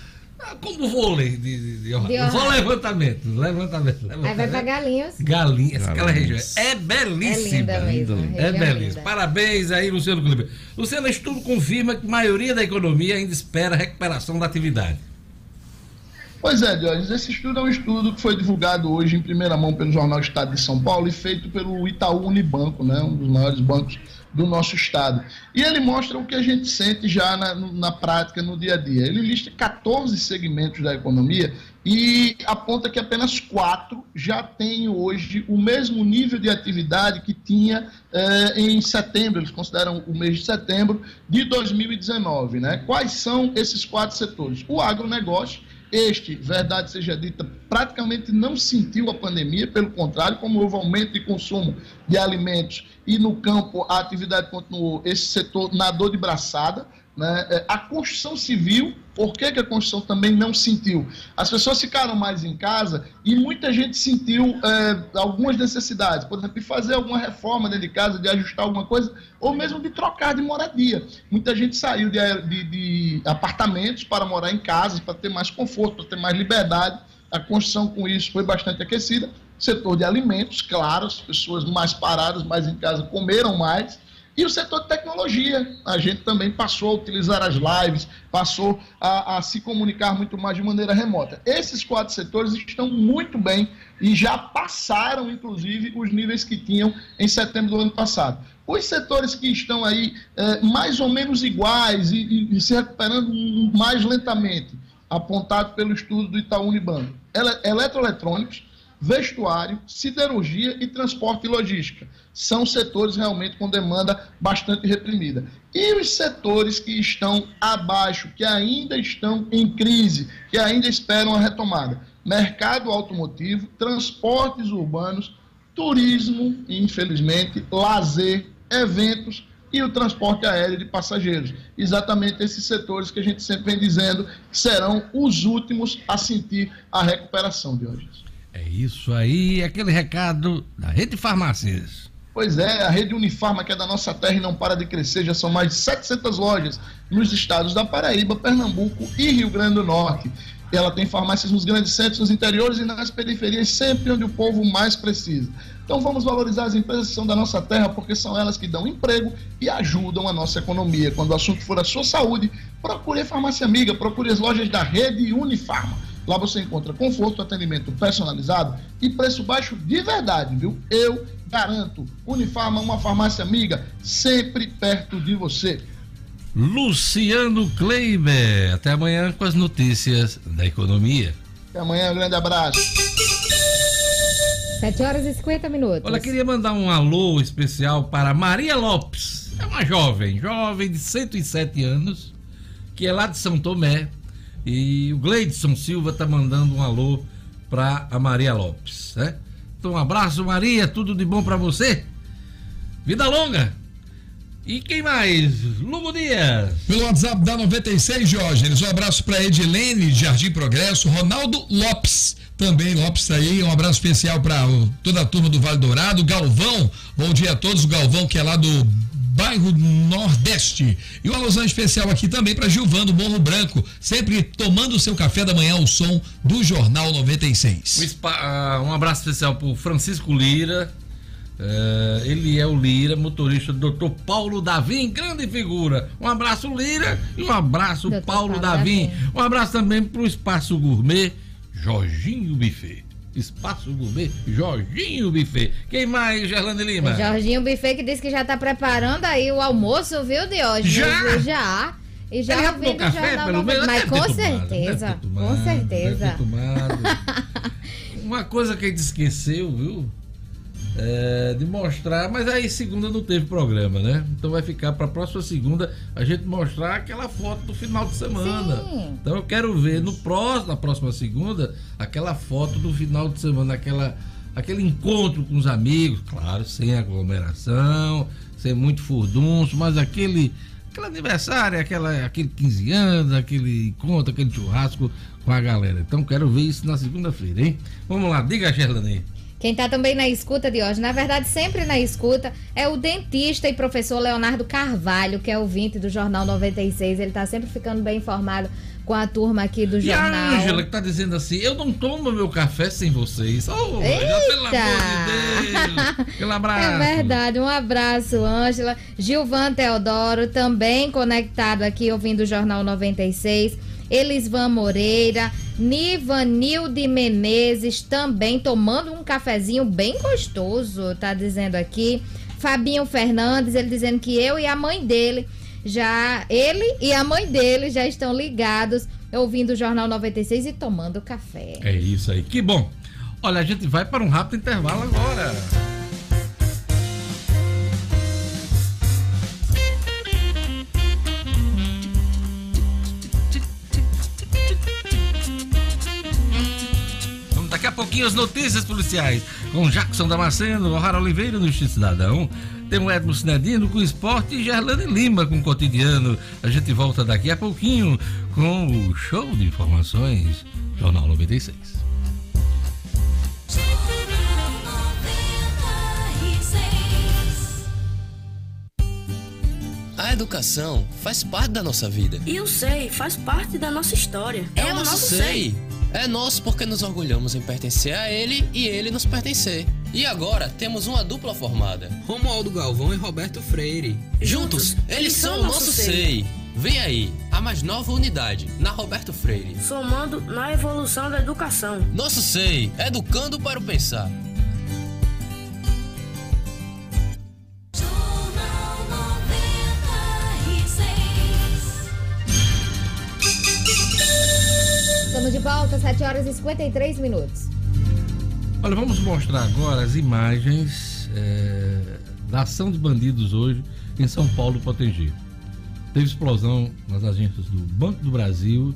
A: como vôlei de, de, de, de Só levantamento, levantamento, levantamento.
B: Aí vai pra Galinhos.
A: Galinhas, aquela região. É belíssima. É linda mesmo. É belíssima. Parabéns aí, Luciano Clube. Luciano, estudo confirma que a maioria da economia ainda espera a recuperação da atividade.
F: Pois é, Diógenes, esse estudo é um estudo que foi divulgado hoje em primeira mão pelo Jornal Estado de São Paulo e feito pelo Itaú Unibanco, né, um dos maiores bancos do nosso estado. E ele mostra o que a gente sente já na, na prática, no dia a dia. Ele lista 14 segmentos da economia e aponta que apenas quatro já têm hoje o mesmo nível de atividade que tinha eh, em setembro, eles consideram o mês de setembro de 2019. Né? Quais são esses quatro setores? O agronegócio, este, verdade seja dita, praticamente não sentiu a pandemia, pelo contrário, como houve aumento de consumo de alimentos e no campo a atividade continuou, esse setor nadou de braçada. Né? É, a construção civil, por que, que a construção também não sentiu? As pessoas ficaram mais em casa e muita gente sentiu é, algumas necessidades, por exemplo, de fazer alguma reforma dentro de casa, de ajustar alguma coisa, ou mesmo de trocar de moradia. Muita gente saiu de, de, de apartamentos para morar em casas, para ter mais conforto, para ter mais liberdade. A construção com isso foi bastante aquecida. Setor de alimentos, claro, as pessoas mais paradas, mais em casa, comeram mais e o setor de tecnologia, a gente também passou a utilizar as lives, passou a, a, se comunicar muito mais de maneira remota. Esses quatro setores estão muito bem e já passaram, inclusive, os níveis que tinham em setembro do ano passado. Os setores que estão aí é, mais ou menos iguais e, e, e, se recuperando mais lentamente, apontado pelo estudo do Itaú Unibanco, eletroeletrônicos, vestuário, siderurgia e transporte e logística. São setores realmente com demanda bastante reprimida. E os setores que estão abaixo, que ainda estão em crise, que ainda esperam a retomada? Mercado automotivo, transportes urbanos, turismo, infelizmente, lazer, eventos e o transporte aéreo de passageiros. Exatamente esses setores que a gente sempre vem dizendo que serão os últimos a sentir a recuperação de hoje.
A: É isso aí, aquele recado da Rede Farmácias.
F: Pois é, a rede Unifarma, que é da nossa terra e não para de crescer, já são mais de 700 lojas nos estados da Paraíba, Pernambuco e Rio Grande do Norte. Ela tem farmácias nos grandes centros, nos interiores e nas periferias, sempre onde o povo mais precisa. Então vamos valorizar as empresas que são da nossa terra, porque são elas que dão emprego e ajudam a nossa economia. Quando o assunto for a sua saúde, procure a farmácia amiga, procure as lojas da rede Unifarma. Lá você encontra conforto, atendimento personalizado e preço baixo de verdade, viu? Eu garanto. Unifarma, uma farmácia amiga, sempre perto de você.
A: Luciano Kleiber. Até amanhã com as notícias da economia.
F: Até amanhã, um grande abraço.
B: 7 horas e 50 minutos.
A: Olha, queria mandar um alô especial para Maria Lopes. É uma jovem, jovem de 107 anos, que é lá de São Tomé, e o Gleidson Silva tá mandando um alô para a Maria Lopes, né? Então um abraço, Maria, tudo de bom para você. Vida longa. E quem mais? Lugo Dias.
D: Pelo WhatsApp da 96, Jorge. Um abraço para Edilene, Jardim Progresso, Ronaldo Lopes. Também Lopes tá aí, um abraço especial para toda a turma do Vale Dourado, Galvão, bom dia a todos, o Galvão que é lá do bairro Nordeste. E uma alusão especial aqui também para Gilvando Morro Branco, sempre tomando o seu café da manhã ao som do Jornal 96.
A: Ah, um abraço especial para o Francisco Lira. Uh, ele é o Lira, motorista do Dr. Paulo Davim, grande figura. Um abraço, Lira, e um abraço, Paulo, Paulo Davim. Davim. Um abraço também para o Espaço Gourmet, Jorginho Buffet. Espaço Gourmet, Jorginho Buffet. Quem mais, Gerlane Lima?
B: Jorginho Buffet que disse que já está preparando aí o almoço, viu, Diógenes?
A: Já?
B: Já.
A: E já Ele ouvindo o jornal pelo menos,
B: Mas com certeza, tomado, com certeza.
A: Uma coisa que a gente esqueceu, viu? É, de mostrar, mas aí segunda não teve programa, né? Então vai ficar para a próxima segunda a gente mostrar aquela foto do final de semana. Sim. Então eu quero ver no próximo, na próxima segunda aquela foto do final de semana, aquela aquele encontro com os amigos, claro, sem aglomeração, sem muito furdunço, mas aquele aquele aniversário, aquela, aquele 15 anos, aquele encontro, aquele churrasco com a galera. Então quero ver isso na segunda-feira, hein? Vamos lá, diga, Gerlane.
B: Quem está também na escuta de hoje, na verdade, sempre na escuta, é o dentista e professor Leonardo Carvalho, que é ouvinte do Jornal 96. Ele está sempre ficando bem informado com a turma aqui do jornal. E
A: a Ângela que tá dizendo assim: eu não tomo meu café sem vocês. Oh, Eita! pelo amor de Deus! Aquele abraço.
B: É verdade, um abraço, Ângela. Gilvan Teodoro, também conectado aqui ouvindo o Jornal 96. Elisvan Moreira, Nivanilde Menezes também tomando um cafezinho bem gostoso, tá dizendo aqui. Fabinho Fernandes, ele dizendo que eu e a mãe dele já ele e a mãe dele já estão ligados, ouvindo o Jornal 96 e tomando café.
A: É isso aí, que bom. Olha, a gente vai para um rápido intervalo agora. Pouquinho as notícias policiais com Jackson Damasceno, O'Hara Oliveira no Justiça Cidadão. Tem o Edmo Cinedino com esporte e Gerlane Lima com o cotidiano. A gente volta daqui a pouquinho com o show de informações Jornal 96.
G: A educação faz parte da nossa vida.
H: E o SEI faz parte da nossa história.
G: É, o nosso SEI. É nosso porque nos orgulhamos em pertencer a ele e ele nos pertencer. E agora temos uma dupla formada:
I: Romualdo Galvão e Roberto Freire.
G: Juntos, eles são o nosso SEI. Vem aí, a mais nova unidade, na Roberto Freire.
H: Somando na evolução da educação.
G: Nosso SEI, educando para o pensar.
B: De volta, 7 horas e 53 minutos.
A: Olha, vamos mostrar agora as imagens é, da ação de bandidos hoje em São Paulo, Potengi. Teve explosão nas agências do Banco do Brasil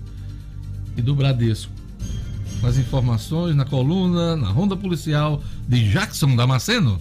A: e do Bradesco. As informações na coluna, na ronda policial de Jackson Damasceno.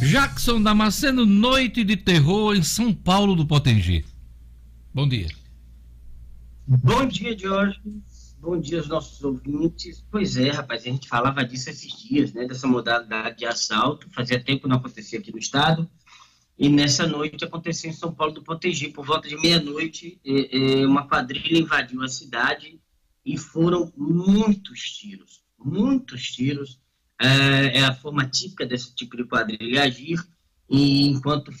A: Jackson Damasceno, noite de terror em São Paulo do Potengi. Bom dia.
J: Bom dia, Jorge. Bom dia aos nossos ouvintes. Pois é, rapaz, a gente falava disso esses dias, né? Dessa modalidade de assalto. Fazia tempo que não acontecia aqui no estado. E nessa noite aconteceu em São Paulo do Potengi, por volta de meia-noite, uma quadrilha invadiu a cidade e foram muitos tiros, muitos tiros é, é a forma típica desse tipo de quadrilha agir, e enquanto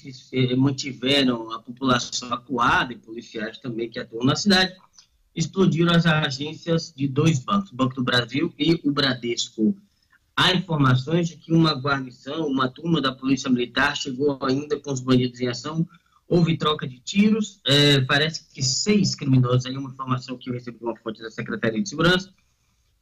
J: mantiveram a população acuada e policiais também que atuam na cidade, explodiram as agências de dois bancos, o Banco do Brasil e o Bradesco. Há informações de que uma guarnição, uma turma da Polícia Militar chegou ainda com os bandidos em ação, houve troca de tiros, é, parece que seis criminosos, aí uma informação que eu recebi uma fonte da Secretaria de Segurança,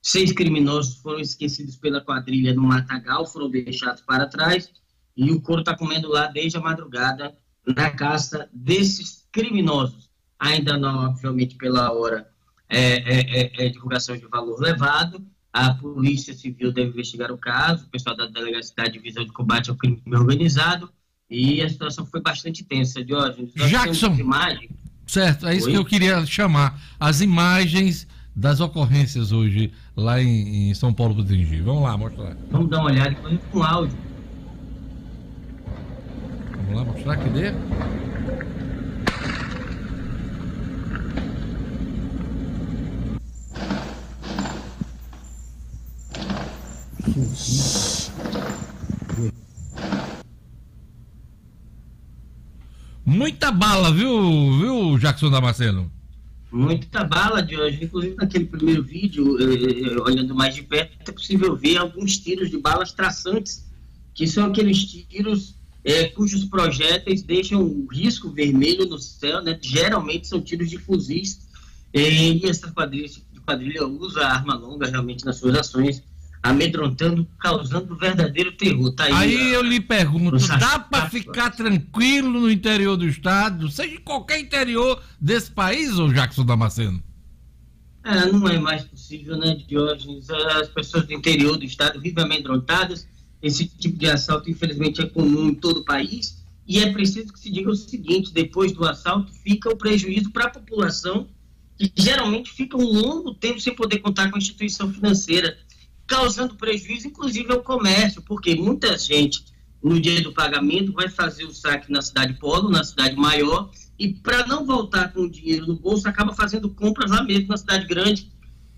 J: Seis criminosos foram esquecidos pela quadrilha no Matagal, foram deixados para trás e o couro está comendo lá desde a madrugada na caça desses criminosos. Ainda não, obviamente, pela hora, é, é, é, é divulgação de valor levado. A Polícia Civil deve investigar o caso, o pessoal da Delegacia da Divisão de Combate ao Crime Organizado, e a situação foi bastante tensa, Diógenes.
A: Jackson, certo, é isso Oi? que eu queria chamar. As imagens das ocorrências hoje lá em, em São Paulo do Potengi. Vamos lá, mostrar.
J: Vamos dar uma olhada, com áudio.
A: Vamos lá mostrar, cadê? Muita bala, viu, viu, Jackson Damasceno?
J: Muita bala de hoje. Inclusive, naquele primeiro vídeo, eh, eh, olhando mais de perto, é possível ver alguns tiros de balas traçantes, que são aqueles tiros eh, cujos projéteis deixam o risco vermelho no céu, né? Geralmente são tiros de fuzis. e essa quadrilha, quadrilha usa arma longa realmente nas suas ações amedrontando, causando verdadeiro terror. Tá aí,
A: aí eu lhe pergunto, dá para ficar tranquilo no interior do estado, seja em qualquer interior desse país, ou Jackson Damasceno?
J: É, não é mais possível, né, Diógenes? As pessoas do interior do estado vivem amedrontadas. Esse tipo de assalto, infelizmente, é comum em todo o país. E é preciso que se diga o seguinte: depois do assalto, fica o prejuízo para a população que geralmente ficam um longo tempo sem poder contar com a instituição financeira, causando prejuízo, inclusive ao comércio, porque muita gente, no dia do pagamento, vai fazer o saque na cidade polo, na cidade maior, e para não voltar com o dinheiro no bolso, acaba fazendo compras lá mesmo, na cidade grande.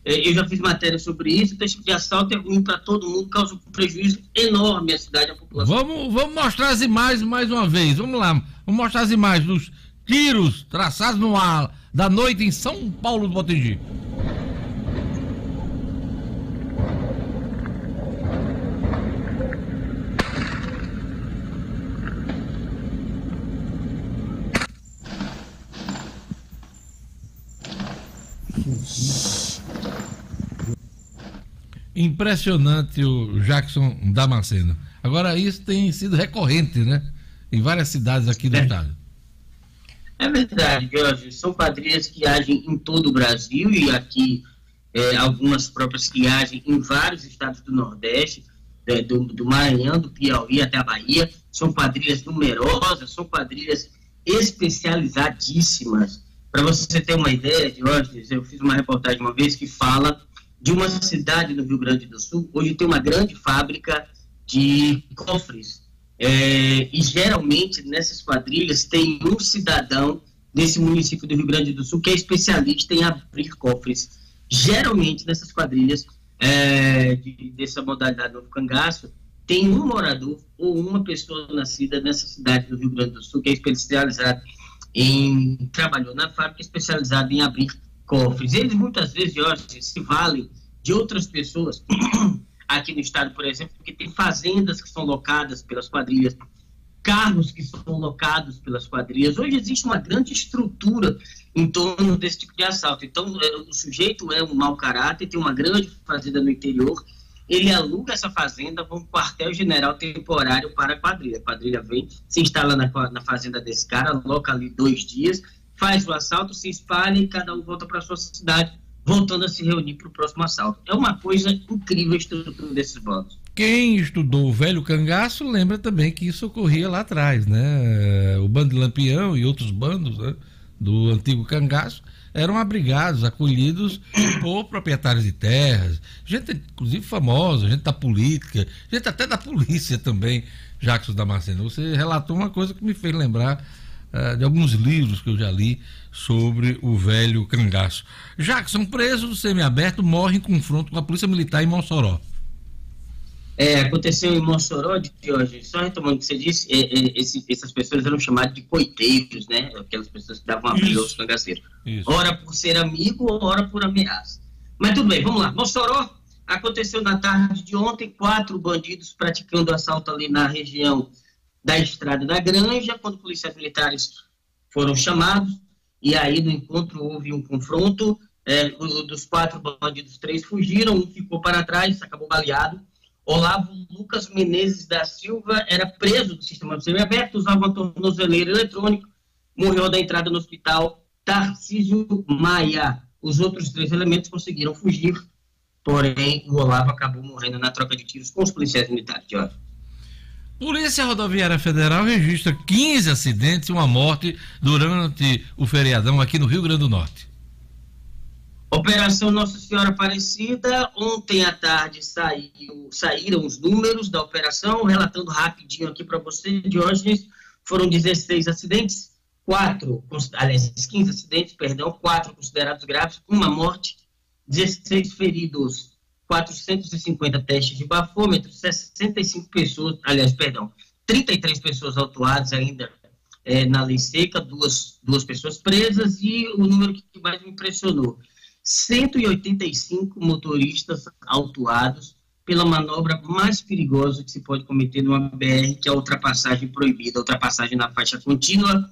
J: É, eu já fiz matéria sobre isso, então tipo de assalto é ruim para todo mundo, causa um prejuízo enorme à cidade à população.
A: Vamos, vamos mostrar as imagens mais uma vez, vamos lá, vamos mostrar as imagens dos tiros traçados no ar da noite em São Paulo do Potengi. Impressionante o Jackson Damasceno. Agora, isso tem sido recorrente, né? Em várias cidades aqui do é. estado.
J: É verdade, Jorge. São quadrilhas que agem em todo o Brasil e aqui é, algumas próprias que agem em vários estados do Nordeste, é, do, do, Maranhão, do Piauí até a Bahia. São quadrilhas numerosas, são quadrilhas especializadíssimas. Para você ter uma ideia, Jorge, eu fiz uma reportagem uma vez que fala de uma cidade no Rio Grande do Sul, hoje tem uma grande fábrica de cofres. É, e geralmente nessas quadrilhas tem um cidadão desse município do Rio Grande do Sul que é especialista em abrir cofres. Geralmente nessas quadrilhas é, de, dessa modalidade do cangaço, tem um morador ou uma pessoa nascida nessa cidade do Rio Grande do Sul que é especializado em trabalhou na fábrica especializada em abrir cofres. Eles muitas vezes, Jorge, se valem de outras pessoas aqui no estado, por exemplo, porque tem fazendas que são locadas pelas quadrilhas, carros que são locados pelas quadrilhas. Hoje existe uma grande estrutura em torno desse tipo de assalto. Então, é, o sujeito é um mau caráter, tem uma grande fazenda no interior, ele aluga essa fazenda para um quartel-general temporário para a quadrilha. A quadrilha vem, se instala na, na fazenda desse cara, aloca ali dois dias, faz o assalto, se espalha e cada um volta para sua cidade, voltando a se reunir para o próximo assalto. É uma coisa incrível a estrutura desses bandos.
A: Quem estudou o velho cangaço lembra também que isso ocorria lá atrás, né? O bando de Lampião e outros bandos né? do antigo cangaço eram abrigados, acolhidos por proprietários de terras, gente inclusive famosa, gente da política, gente até da polícia também, Jacques Damasceno. Você relatou uma coisa que me fez lembrar uh, de alguns livros que eu já li sobre o velho cangaço. Jackson, preso do semiaberto, morre em confronto com a polícia militar em Mossoró.
J: É, aconteceu em Mossoró, de hoje, só retomando o que você disse, é, é, esse, essas pessoas eram chamadas de coiteiros, né? Aquelas pessoas que davam abrigo aos cangaceiros. Ora por ser amigo, ora por ameaça. Mas tudo bem, vamos lá. Mossoró aconteceu na tarde de ontem, quatro bandidos praticando assalto ali na região da Estrada da Granja, quando policiais militares foram chamados, e aí no encontro houve um confronto, é, dos quatro bandidos, três fugiram, um ficou para trás, acabou baleado, Olavo Lucas Menezes da Silva era preso do sistema semiaberto, usava uma tornozeleira eletrônico, morreu da entrada no hospital Tarcísio Maia. Os outros três elementos conseguiram fugir, porém o Olavo acabou morrendo na troca de tiros com os policiais militares. Jorge.
A: Polícia Rodoviária Federal registra 15 acidentes e uma morte durante o feriadão aqui no Rio Grande do Norte.
J: Operação Nossa Senhora Aparecida, ontem à tarde saiu, saíram os números da operação, relatando rapidinho aqui para você, Diógenes, foram 16 acidentes, quatro, aliás, 15 acidentes, perdão, quatro considerados graves, uma morte, 16 feridos, 450 testes de bafômetro, 65 pessoas, aliás, perdão, 33 pessoas autuadas ainda é, na lei seca, duas, duas pessoas presas, e o número que mais me impressionou, 185 motoristas autuados pela manobra mais perigosa que se pode cometer numa BR, que é a ultrapassagem proibida, a ultrapassagem na faixa contínua,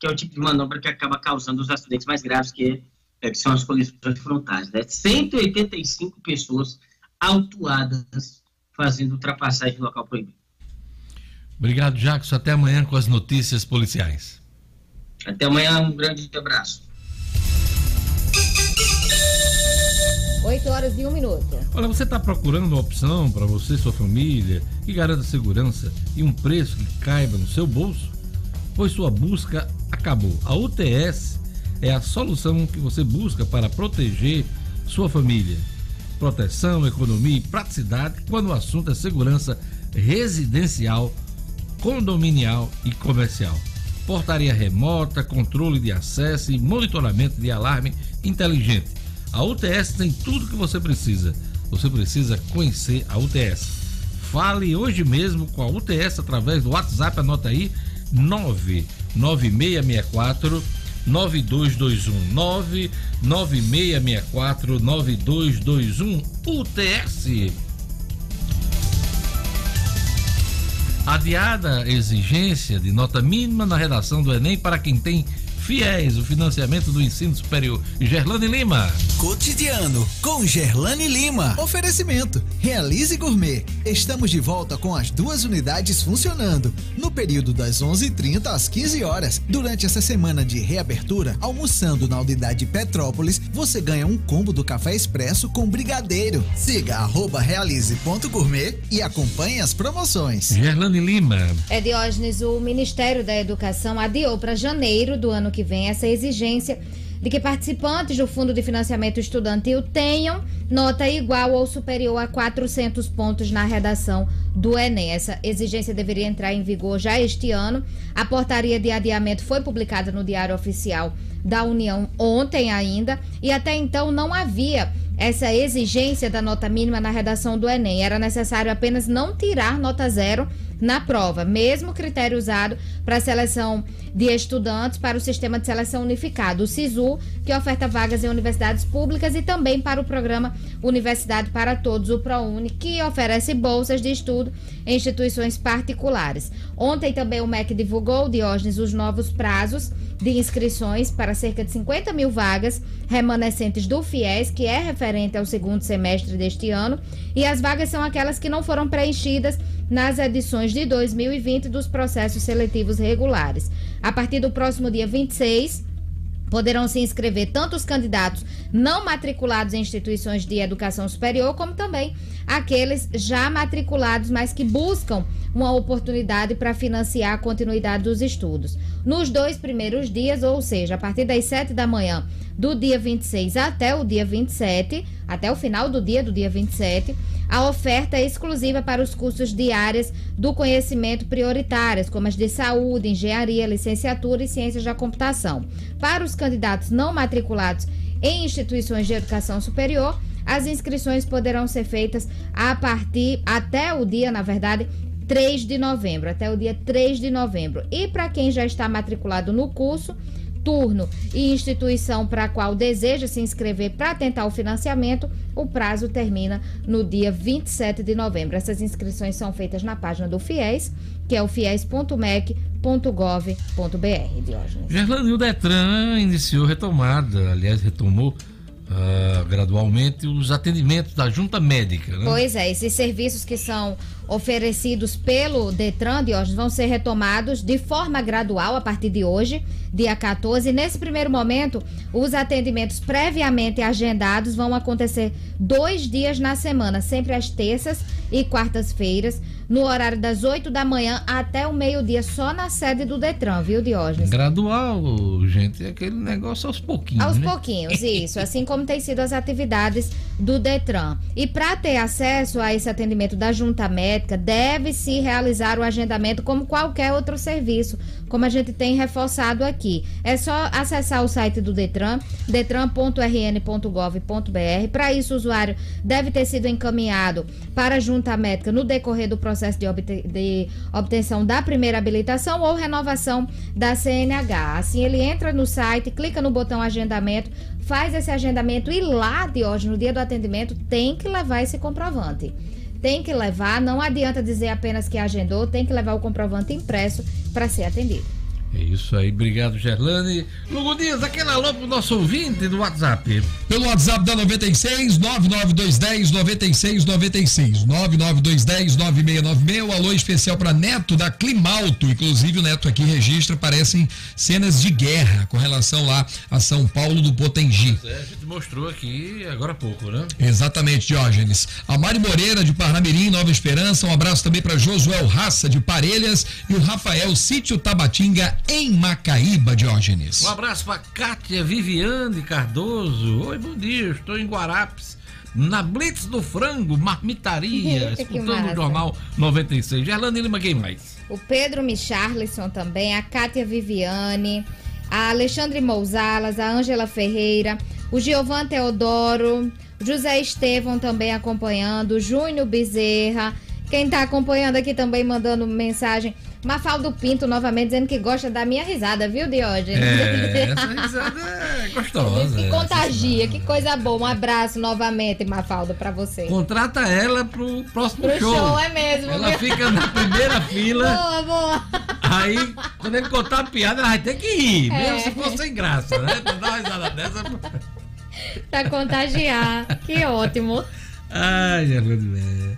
J: que é o tipo de manobra que acaba causando os acidentes mais graves, que, é, que são as colisões frontais. Né? 185 pessoas autuadas fazendo ultrapassagem no local proibido.
A: Obrigado, Jacques. Até amanhã com as notícias policiais.
J: Até amanhã, um grande abraço.
B: 8 horas e 1 minuto.
A: Olha, você está procurando uma opção para você e sua família que garanta segurança e um preço que caiba no seu bolso? Pois sua busca acabou. A UTS é a solução que você busca para proteger sua família. Proteção, economia e praticidade quando o assunto é segurança residencial, condominial e comercial. Portaria remota, controle de acesso e monitoramento de alarme inteligente. A UTS tem tudo que você precisa. Você precisa conhecer a UTS. Fale hoje mesmo com a UTS através do WhatsApp, anota aí 99664 9221 99664 9221 UTS. Adiada exigência de nota mínima na redação do Enem para quem tem Fiéis, o financiamento do ensino superior. Gerlane Lima.
K: Cotidiano com Gerlane Lima. Oferecimento. Realize Gourmet. Estamos de volta com as duas unidades funcionando. No período das 11h30 às 15 horas. Durante essa semana de reabertura, almoçando na unidade Petrópolis, você ganha um combo do café expresso com brigadeiro. Siga arroba realize.gourmet e acompanhe as promoções.
A: Gerlane Lima.
B: É Diógenes, o Ministério da Educação adiou para janeiro do ano que vem essa exigência de que participantes do Fundo de Financiamento Estudantil tenham nota igual ou superior a 400 pontos na redação do Enem. Essa exigência deveria entrar em vigor já este ano. A portaria de adiamento foi publicada no Diário Oficial da União ontem ainda e até então não havia essa exigência da nota mínima na redação do Enem. Era necessário apenas não tirar nota zero na prova, mesmo critério usado para a seleção de estudantes para o Sistema de Seleção Unificado, o SISU, que oferta vagas em universidades públicas e também para o programa Universidade para Todos, o ProUni, que oferece bolsas de estudo em instituições particulares. Ontem também o MEC divulgou, Diógenes, os novos prazos de inscrições para cerca de 50 mil vagas remanescentes do FIES, que é referente ao segundo semestre deste ano, e as vagas são aquelas que não foram preenchidas nas edições de 2020 dos processos seletivos regulares. A partir do próximo dia 26, poderão se inscrever tanto os candidatos não matriculados em instituições de educação superior, como também aqueles já matriculados, mas que buscam uma oportunidade para financiar a continuidade dos estudos. Nos dois primeiros dias, ou seja, a partir das 7 da manhã do dia 26 até o dia 27, até o final do dia do dia 27, a oferta é exclusiva para os cursos de áreas do conhecimento prioritárias, como as de saúde, engenharia, licenciatura e ciências da computação. Para os candidatos não matriculados em instituições de educação superior, as inscrições poderão ser feitas a partir até o dia, na verdade, 3 de novembro, até o dia 3 de novembro. E para quem já está matriculado no curso, turno e instituição para a qual deseja se inscrever para tentar o financiamento, o prazo termina no dia 27 de novembro. Essas inscrições são feitas na página do FIES, que é o fies.mec.gov.br, Diógenes.
A: Gerlane, o Detran iniciou retomada, aliás, retomou Uh, gradualmente os atendimentos da junta médica. Né?
B: Pois é, esses serviços que são oferecidos pelo Detran de hoje vão ser retomados de forma gradual a partir de hoje, dia 14. Nesse primeiro momento, os atendimentos previamente agendados vão acontecer dois dias na semana, sempre às terças e quartas-feiras, no horário das 8 da manhã até o meio-dia, só na sede do Detran, viu, Diógenes?
A: Gradual, gente, aquele negócio aos pouquinhos.
B: Aos
A: né?
B: pouquinhos, isso. Assim como tem sido as atividades do Detran. E para ter acesso a esse atendimento da junta médica, deve-se realizar o agendamento como qualquer outro serviço, como a gente tem reforçado aqui. É só acessar o site do Detran, detran.rn.gov.br. Para isso, o usuário deve ter sido encaminhado para a junta médica no decorrer do processo de, obte de obtenção da primeira habilitação ou renovação da CNH. Assim, ele entra no site, clica no botão agendamento, faz esse agendamento e lá, de hoje, no dia do atendimento, tem que levar esse comprovante. Tem que levar, não adianta dizer apenas que agendou, tem que levar o comprovante impresso para ser atendido.
A: É isso aí, obrigado Gerlane. Lugo Dias, aquele alô pro nosso ouvinte do WhatsApp.
D: Pelo WhatsApp da 96 99210 9696 99210 9696. O alô especial para Neto da Climalto. Inclusive o Neto aqui registra, parecem cenas de guerra com relação lá a São Paulo do Potengi.
A: Mostrou aqui agora há pouco, né?
D: Exatamente, Diógenes. A Mari Moreira de Parnamirim, Nova Esperança. Um abraço também para Josuel Raça de Parelhas e o Rafael Sítio Tabatinga em Macaíba, Diógenes.
A: Um abraço para Kátia Viviane Cardoso. Oi, bom dia, estou em Guarapes. Na Blitz do Frango, Marmitaria, escutando o Jornal 96. Gerlane Lima, quem mais?
B: O Pedro Micharlison também, a Kátia Viviane, a Alexandre Mousalas, a Ângela Ferreira, o Giovan Teodoro, José Estevão também acompanhando, Júnior Bezerra. Quem tá acompanhando aqui também mandando mensagem. Mafaldo Pinto novamente dizendo que gosta da minha risada, viu, Diógenes?
A: É, essa risada é gostosa.
B: Que
A: essa
B: contagia, que coisa boa. Um abraço novamente, Mafaldo, pra você.
A: Contrata ela pro próximo
B: Pro
A: show.
B: show, é mesmo,
A: Ela
B: viu?
A: fica na primeira fila.
B: Boa, boa.
A: Aí, quando ele contar a piada, ela vai ter que rir.
B: É.
A: Mesmo se for sem graça, né? Pra dar uma risada dessa.
B: Pra contagiar. Que ótimo.
A: Ai, Jesus. é.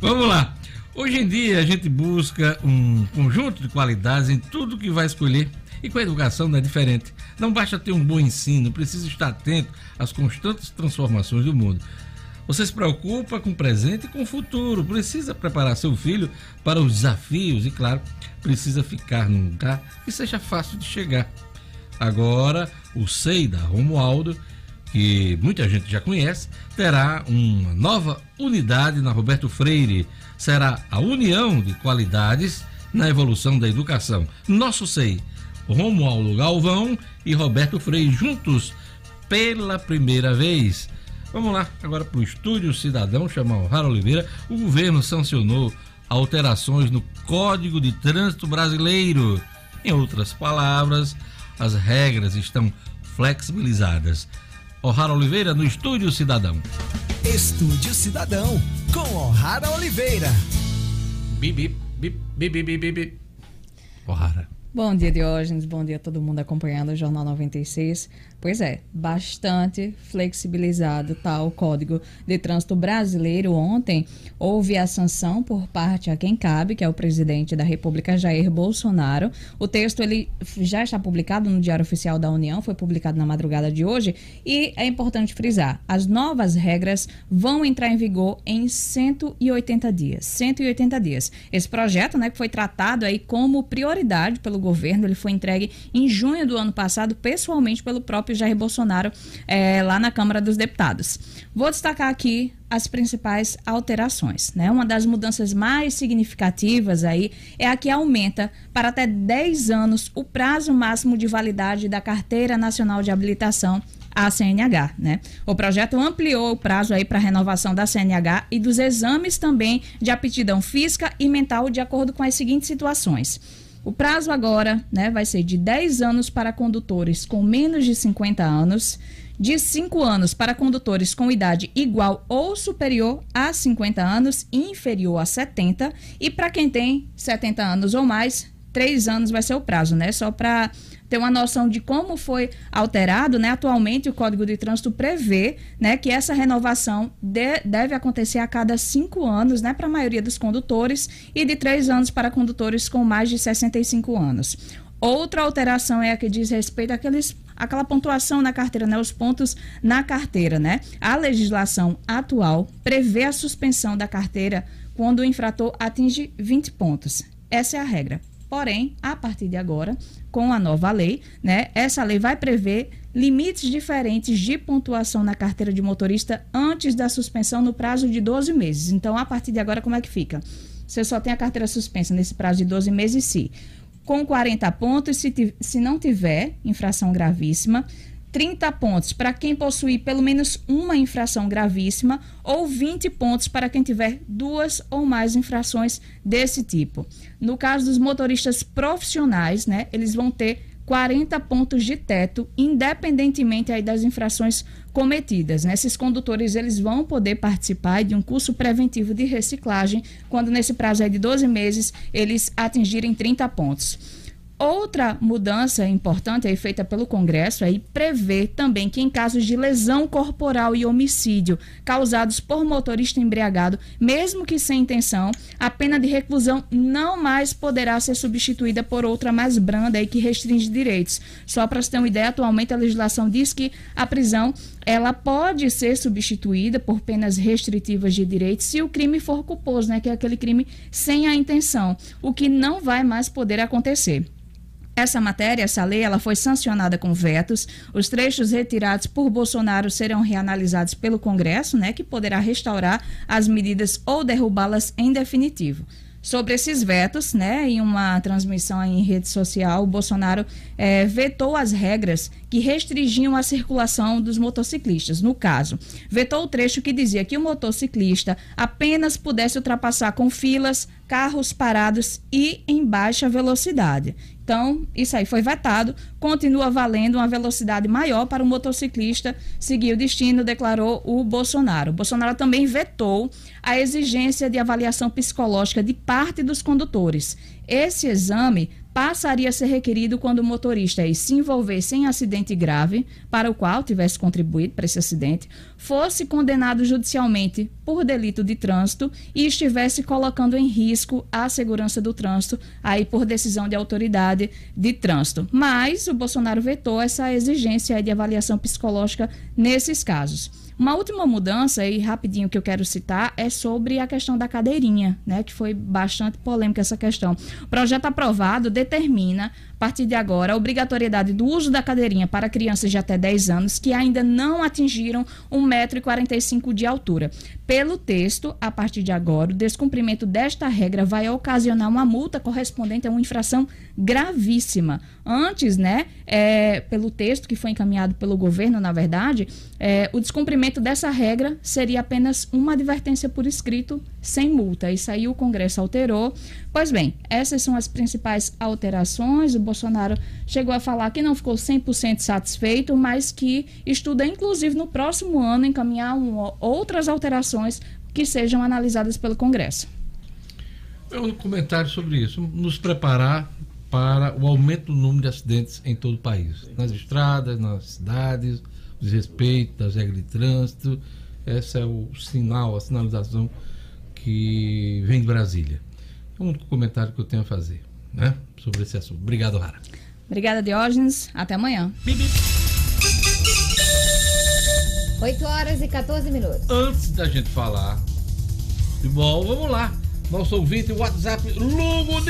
A: Vamos lá. Hoje em dia a gente busca um conjunto de qualidades em tudo que vai escolher e com a educação não é diferente. Não basta ter um bom ensino, precisa estar atento às constantes transformações do mundo. Você se preocupa com o presente e com o futuro, precisa preparar seu filho para os desafios e, claro, precisa ficar num lugar que seja fácil de chegar. Agora, o SEI da Romualdo, que muita gente já conhece, terá uma nova unidade na Roberto Freire. Será a união de qualidades na evolução da educação. Nosso SEI, Romualdo Galvão e Roberto Freire juntos pela primeira vez. Vamos lá, agora para o Estúdio Cidadão, chamar o Rara Oliveira. O governo sancionou alterações no Código de Trânsito Brasileiro. Em outras palavras, as regras estão flexibilizadas. O'Hara Oliveira no Estúdio Cidadão.
K: Estúdio Cidadão, com O'Hara Oliveira.
A: Bibi, bibi, bibi, bibi, bibi. O'Hara.
L: Bom dia, Diógenes. Bom dia a todo mundo acompanhando o Jornal 96. Pois é, bastante flexibilizado tá o Código de Trânsito Brasileiro. Ontem houve a sanção por parte a quem cabe, que é o presidente da República, Jair Bolsonaro. O texto ele já está publicado no Diário Oficial da União, foi publicado na madrugada de hoje. E é importante frisar, as novas regras vão entrar em vigor em 180 dias. 180 dias. Esse projeto, né, que foi tratado aí como prioridade pelo governo, ele foi entregue em junho do ano passado, pessoalmente pelo próprio Jair Bolsonaro, eh, lá na Câmara dos Deputados. Vou destacar aqui as principais alterações. Né? Uma das mudanças mais significativas aí é a que aumenta para até 10 anos o prazo máximo de validade da Carteira Nacional de Habilitação a CNH, né? O projeto ampliou o prazo aí para renovação da CNH e dos exames também de aptidão física e mental de acordo com as seguintes situações. O prazo agora, né, vai ser de 10 anos para condutores com menos de 50 anos, de 5 anos para condutores com idade igual ou superior a 50 anos inferior a 70, e para quem tem 70 anos ou mais, 3 anos vai ser o prazo, né? Só para ter uma noção de como foi alterado, né? Atualmente o Código de Trânsito prevê, né, que essa renovação de- deve acontecer a cada cinco anos, né, para a maioria dos condutores e de três anos para condutores com mais de 65 anos. Outra alteração é a que diz respeito àqueles, àquela pontuação na carteira, né, os pontos na carteira, né? A legislação atual prevê a suspensão da carteira quando o infrator atinge 20 pontos. Essa é a regra. Porém, a partir de agora, com a nova lei, né, essa lei vai prever limites diferentes de pontuação na carteira de motorista antes da suspensão no prazo de 12 meses. Então, a partir de agora, como é que fica? Você só tem a carteira suspensa nesse prazo de 12 meses se com 40 pontos, se, se não tiver infração gravíssima, 30 pontos para quem possuir pelo menos uma infração gravíssima ou 20 pontos para quem tiver duas ou mais infrações desse tipo. No caso dos motoristas profissionais, né, eles vão ter 40 pontos de teto, independentemente aí das infrações cometidas. né? Esses condutores eles vão poder participar de um curso preventivo de reciclagem quando nesse prazo aí de 12 meses eles atingirem 30 pontos. Outra mudança importante aí feita pelo Congresso aí prevê também que em casos de lesão corporal e homicídio causados por motorista embriagado, mesmo que sem intenção, a pena de reclusão não mais poderá ser substituída por outra mais branda aí que restringe direitos. Só para você ter uma ideia, atualmente a legislação diz que a prisão ela pode ser substituída por penas restritivas de direitos se o crime for culposo, né, que é aquele crime sem a intenção, o que não vai mais poder acontecer. Essa matéria, essa lei, ela foi sancionada com vetos. Os trechos retirados por Bolsonaro serão reanalisados pelo Congresso, né, que poderá restaurar as medidas ou derrubá-las em definitivo sobre esses vetos, né? Em uma transmissão em rede social, o Bolsonaro é, vetou as regras que restringiam a circulação dos motociclistas. No caso, vetou o trecho que dizia que o motociclista apenas pudesse ultrapassar com filas, carros parados e em baixa velocidade. Então, isso aí foi vetado. Continua valendo uma velocidade maior para o motociclista seguir o destino, declarou o Bolsonaro. O Bolsonaro também vetou a exigência de avaliação psicológica de parte dos condutores. Esse exame passaria a ser requerido quando o motorista se envolvesse em acidente grave, para o qual tivesse contribuído para esse acidente, fosse condenado judicialmente por delito de trânsito e estivesse colocando em risco a segurança do trânsito, aí por decisão de autoridade de trânsito. Mas o Bolsonaro vetou essa exigência de avaliação psicológica nesses casos. Uma última mudança, e rapidinho que eu quero citar, é sobre a questão da cadeirinha, né? Que foi bastante polêmica essa questão. O projeto aprovado determina partir de agora, a obrigatoriedade do uso da cadeirinha para crianças de até 10 anos que ainda não atingiram 1,45m de altura. Pelo texto, a partir de agora, o descumprimento desta regra vai ocasionar uma multa correspondente a uma infração gravíssima. Antes, né, é, pelo texto que foi encaminhado pelo governo, na verdade, é, o descumprimento dessa regra seria apenas uma advertência por escrito, sem multa. Isso aí o Congresso alterou. Pois bem, essas são as principais alterações. O Bolsonaro chegou a falar que não ficou 100% satisfeito, mas que estuda, inclusive, no próximo ano, encaminhar um, outras alterações que sejam analisadas pelo Congresso.
A: Um comentário sobre isso. Nos preparar para o aumento do número de acidentes em todo o país. Nas estradas, nas cidades, desrespeito das regras de trânsito. Esse é o sinal, a sinalização que vem de Brasília. É o único comentário que eu tenho a fazer né, sobre esse assunto. Obrigado, Rara.
L: Obrigada, Diógenes. Até amanhã.
B: 8 horas e 14 minutos.
A: Antes da gente falar de bom, vamos lá nosso ouvinte, WhatsApp Lugo.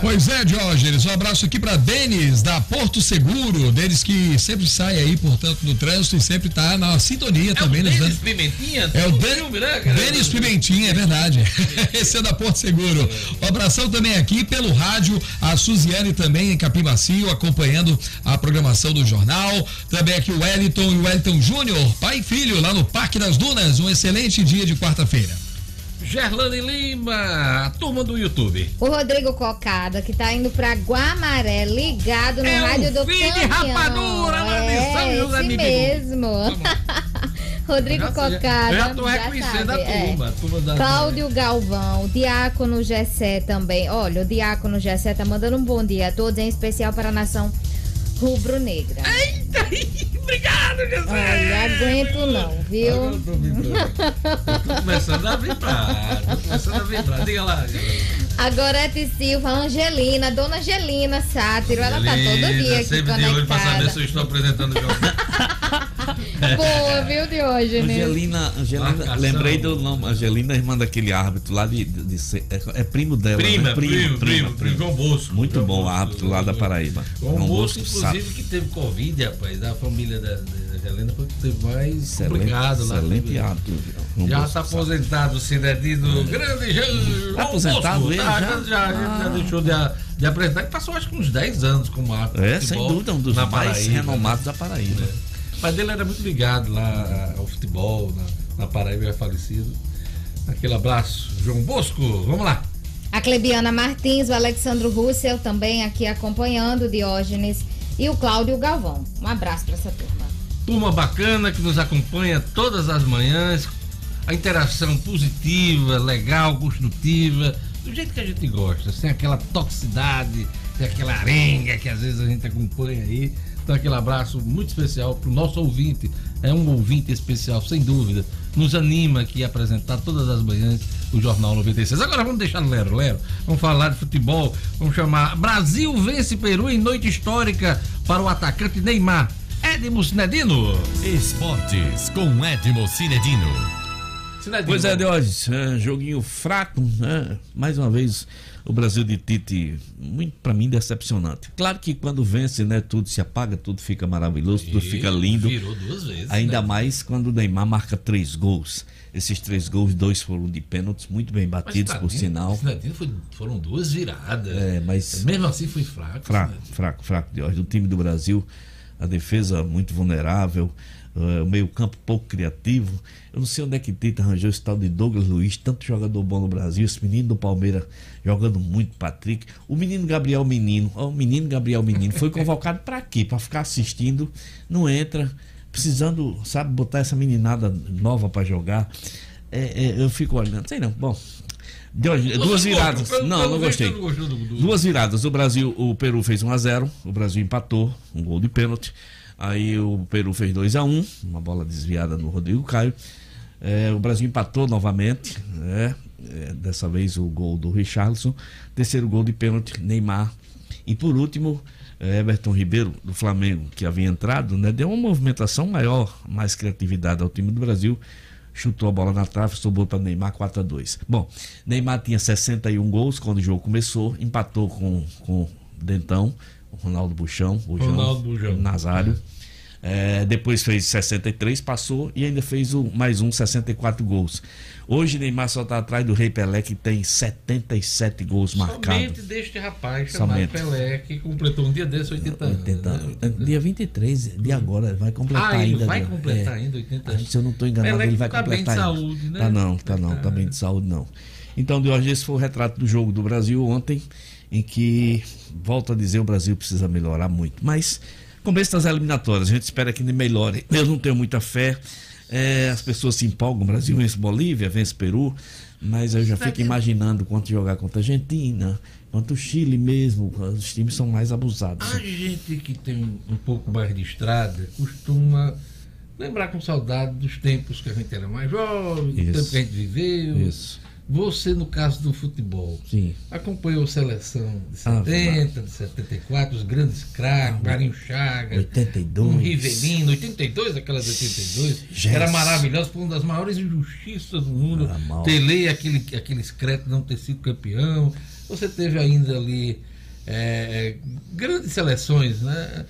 D: Pois é, Diógenes, um abraço aqui para Denis, da Porto Seguro. Denis que sempre sai aí, portanto, no trânsito e sempre tá na sintonia
A: é
D: também.
A: O
D: Denis
A: dando... Pimentinha?
D: É o filme, né, Denis Pimentinha, é verdade. Esse é da Porto Seguro. Um abração também aqui pelo rádio, a Suziane também em Capim Macio, acompanhando a programação do jornal. Também aqui o Wellington e o Wellington Júnior, pai e filho, lá no Parque das Dunas. Um excelente dia de quarta-feira.
A: Gerlane Lima, a turma do YouTube.
B: O Rodrigo Cocada, que tá indo pra Guamaré, ligado no
A: é
B: rádio do
A: filho
B: caminhão.
A: de rapadura,
B: é,
A: São José
B: esse mesmo. Rodrigo Cocada.
A: Eu já tô reconhecendo
B: sabe,
A: a turma.
B: É.
A: A turma da
B: Cláudio Galvão, Diácono Gessé também. Olha, o Diácono Gessé tá mandando um bom dia a todos, em especial para a nação rubro-negra.
A: Eita, obrigado, Jesus!
B: Olha, aguento não, viu?
A: Eu tô, eu tô começando a vibrar, tô começando a vibrar. Diga lá,
B: Agora Silva, Angelina, Dona Angelina Sátiro, ela tá todo dia aqui
A: sempre
B: conectada.
A: de olho pra saber se eu estou apresentando o jogo.
B: Boa, viu, Diógenes?
C: Angelina, Angelina
A: Marcação.
C: lembrei do nome. Angelina, irmã daquele árbitro lá de. de, de ser- é, é primo dela.
A: Prima,
C: né?
A: primo, primo, primo, João Bosco.
C: Muito
A: João
C: bom,
A: Bosco.
C: árbitro lá da Paraíba.
A: João
C: João
A: Bosco,
C: Bosco,
A: inclusive, que teve Covid, rapaz, da família da, da Helena, foi que teve mais
C: Excelente,
A: complicado lá.
C: excelente. João
A: Já está aposentado o Cidadino grande João
C: Tá aposentado
A: Bosco.
C: ele
A: Tá,
C: já?
A: já, já, já deixou de, de apresentar, e passou acho que uns 10 anos como árbitro.
C: É,
A: de
C: sem dúvida, um dos
A: na
C: mais
A: Paraíba,
C: renomados da Paraíba.
A: né? O pai dele era muito ligado lá ao futebol, na, na Paraíba, já falecido. Aquele abraço, João Bosco, vamos lá.
B: A Clebiana Martins, o Alexandro Russell também aqui acompanhando o Diógenes e o Cláudio Galvão. Um abraço para essa turma.
A: Turma bacana que nos acompanha todas as manhãs, a interação positiva, legal, construtiva, do jeito que a gente gosta, sem aquela toxicidade, sem aquela arenga que às vezes a gente acompanha aí. Então, aquele abraço muito especial para o nosso ouvinte. É um ouvinte especial, sem dúvida. Nos anima aqui a apresentar todas as manhãs o Jornal 96. Agora vamos deixar no Lero Lero. Vamos falar de futebol. Vamos chamar Brasil vence Peru em noite histórica para o atacante Neymar. Edmo Cinedino.
E: Esportes com Edmo Cinedino.
C: Pois é, Diógenes, é, joguinho fraco, né? Mais uma vez, o Brasil de Tite, muito para mim decepcionante. Claro que quando vence, né, tudo se apaga, tudo fica maravilhoso, tudo fica lindo.
A: Virou duas vezes.
C: Ainda
A: né?
C: mais quando o Neymar marca três gols. Esses três gols, dois foram de pênaltis, muito bem batidos, por sinal.
A: Foi, foram duas viradas.
C: É, mas.
A: Mesmo assim foi fraco.
C: Fraco, fraco, fraco, Diógenes. O time do Brasil, a defesa muito vulnerável. Uh, o meio-campo pouco criativo. Eu não sei onde é que Tita arranjou esse tal de Douglas Luiz, tanto jogador bom no Brasil, esse menino do Palmeiras jogando muito, Patrick. O menino Gabriel Menino, o menino Gabriel Menino, foi convocado para quê? Para ficar assistindo, não entra, precisando, sabe, botar essa meninada nova para jogar. É, é, eu fico olhando, sei não, bom. Deu, duas viradas. Não, não gostei. Duas viradas. O Brasil, o Peru fez 1 a 0 o Brasil empatou, um gol de pênalti. Aí o Peru fez 2 a 1 um, uma bola desviada no Rodrigo Caio. É, o Brasil empatou novamente, né? É, dessa vez o gol do Richarlison. Terceiro gol de pênalti, Neymar. E por último, Everton Ribeiro, do Flamengo, que havia entrado, né? deu uma movimentação maior, mais criatividade ao time do Brasil. Chutou a bola na trave, sobrou para Neymar 4 a 2 Bom, Neymar tinha 61 gols quando o jogo começou, empatou com, com Dentão, Ronaldo Buchão, Bujão,
A: Ronaldo Bujão.
C: Nazário. É, depois fez 63, passou e ainda fez o, mais um 64 gols. Hoje Neymar só está atrás do Rei Pelé, que tem 77 gols marcados.
A: Somente deste rapaz chamado Somente. Pelé, que completou um dia desse 80 anos. 80,
C: né? Dia 23 de agora, vai completar
A: ah,
C: ainda.
A: vai completar é, ainda 80 anos.
C: Se eu não estou enganado,
A: Pelé
C: ele vai
A: tá
C: completar.
A: Bem de saúde, né?
C: Tá não, tá não, tá bem de saúde não. Então, de hoje, esse foi o retrato do jogo do Brasil ontem, em que, volto a dizer, o Brasil precisa melhorar muito. Mas começo das eliminatórias, a gente espera que ele melhore. Eu não tenho muita fé. É, as pessoas se empolgam, o Brasil vence Bolívia, vence Peru, mas eu já fico imaginando quanto jogar contra a Argentina, contra o Chile mesmo, os times são mais abusados.
A: A gente que tem um pouco mais de estrada costuma lembrar com saudade dos tempos que a gente era mais jovem, do tempo que a gente viveu.
C: Isso.
A: Você, no caso do futebol,
C: Sim.
A: acompanhou a seleção de 70, ah, de 74, os grandes craques, ah, Marinho Chagas,
C: 82.
A: um Rivelino, 82, aquelas 82,
C: Yes.
A: era maravilhoso, foi uma das maiores injustiças do mundo. Tele, aquele, aquele excreto não ter sido campeão. Você teve ainda ali é, grandes seleções, né?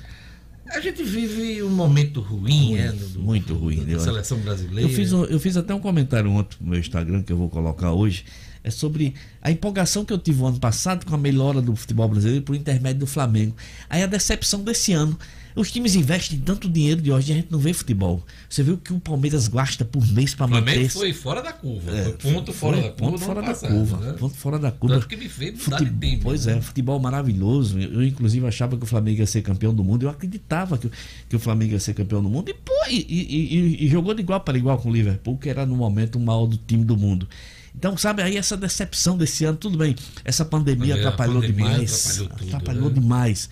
A: A gente vive um momento ruim, é,
C: do, muito ruim.
A: Da seleção brasileira.
C: Eu fiz, um, eu fiz até um comentário ontem no meu Instagram que eu vou colocar hoje. É sobre a empolgação que eu tive o ano passado com a melhora do futebol brasileiro por intermédio do Flamengo. Aí a decepção desse ano. Os times investem tanto dinheiro de hoje e a gente não vê futebol. Você viu que o Palmeiras gasta por mês para manter. O Flamengo
A: foi fora da curva. É, foi ponto fora da curva.
C: Ponto fora da passado, curva. Né? Ponto fora da curva.
A: Tanto que me fez mudar futebol, de tempo.
C: Pois
A: né?
C: é, futebol maravilhoso. Eu, inclusive, achava que o Flamengo ia ser campeão do mundo. Eu acreditava que, que o Flamengo ia ser campeão do mundo. E, pô, e, e, e jogou de igual para igual com o Liverpool, que era no momento o maior do time do mundo. Então, sabe, aí essa decepção desse ano, tudo bem. Essa pandemia, pandemia atrapalhou pandemia demais.
A: Atrapalhou, tudo,
C: atrapalhou
A: né?
C: demais.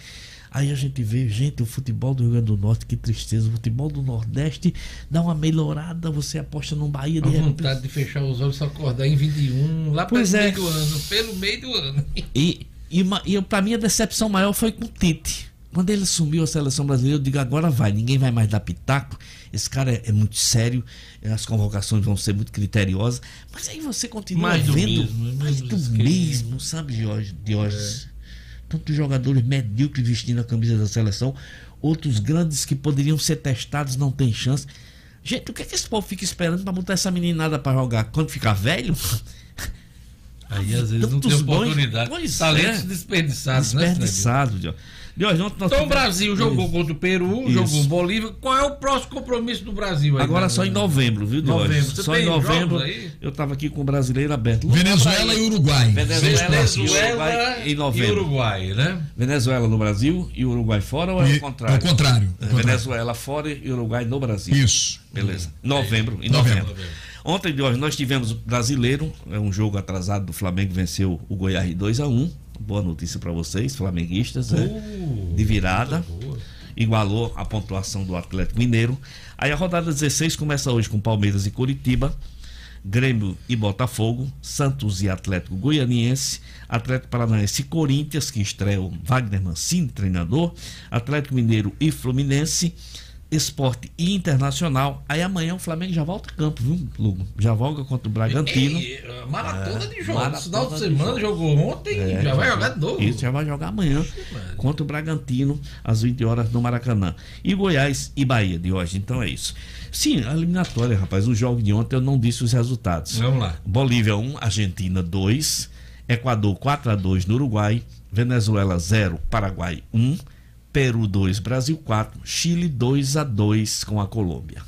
C: Aí a gente vê, gente, o futebol do Rio Grande do Norte, que tristeza. O futebol do Nordeste dá uma melhorada, você aposta no Bahia
A: de A vontade de fechar os olhos e só acordar em 21, lá pelo é. meio do ano, pelo meio do ano.
C: E, e, uma, e pra mim a decepção maior foi com o Tite. Quando ele assumiu a seleção brasileira, eu digo, agora vai, ninguém vai mais dar pitaco. Esse cara é, é muito sério, as convocações vão ser muito criteriosas. Mas aí você continua
A: mais
C: vendo
A: do mesmo,
C: mais do mesmo, sabe, Jorge? Diógenes? Tantos jogadores medíocres vestindo a camisa da seleção, outros grandes que poderiam ser testados não tem chance. Gente, o que é que esse povo fica esperando para botar essa meninada para jogar? Quando ficar velho?
A: Aí às vezes não tem oportunidade.
C: Pois
A: Talentos
C: é.
A: desperdiçados,
C: Desperdiçados,
A: né,
C: Deus,
A: então o Brasil jogou contra o Peru,
C: Isso.
A: jogou Bolívia. Qual é o próximo compromisso do Brasil? Aí,
C: Agora só em novembro, viu, Deus?
A: Novembro. Você
C: Só
A: tem
C: em novembro.
A: jogos aí?
C: Eu estava aqui com o brasileiro aberto.
D: Venezuela e Uruguai.
C: Venezuela,
A: Venezuela
C: e Uruguai
A: e
C: novembro.
A: Uruguai, né?
C: Venezuela no Brasil e Uruguai fora ou é
D: E-
C: o contrário?
D: é o contrário, é o contrário.
C: Venezuela fora e Uruguai no Brasil.
D: Isso.
C: Beleza. Novembro, em
D: Novembro.
C: novembro. Ontem, Jorge, nós tivemos o brasileiro, é um jogo atrasado do Flamengo, venceu o Goiás de 2 a 1 Boa notícia para vocês, flamenguistas, né?
A: Uh,
C: de virada. Igualou a pontuação do Atlético Mineiro. Aí a rodada 16 começa hoje com Palmeiras e Curitiba, Grêmio e Botafogo, Santos e Atlético Goianiense, Atlético Paranaense e Corinthians, que estreia o Wagner Mancini, treinador, Atlético Mineiro e Fluminense, Esporte Internacional. Aí amanhã o Flamengo já volta a campo, viu, Lugo? Já volta contra o Bragantino.
A: E, e, maratona
C: É,
A: de jogos.
C: maratona
A: Esse final de
C: de
A: semana
C: jogos.
A: jogou ontem
C: É,
A: já vai jogar de novo.
C: Isso, já vai jogar amanhã contra o Bragantino, às 20 horas no Maracanã. E Goiás e Bahia de hoje. Então é isso. Sim, a eliminatória, rapaz. O jogo de ontem eu não disse os resultados.
A: Vamos lá.
C: Bolívia 1, Argentina 2, Equador 4 a 2 no Uruguai, Venezuela 0, Paraguai 1, Peru 2, Brasil 4, Chile 2 a 2 com a Colômbia.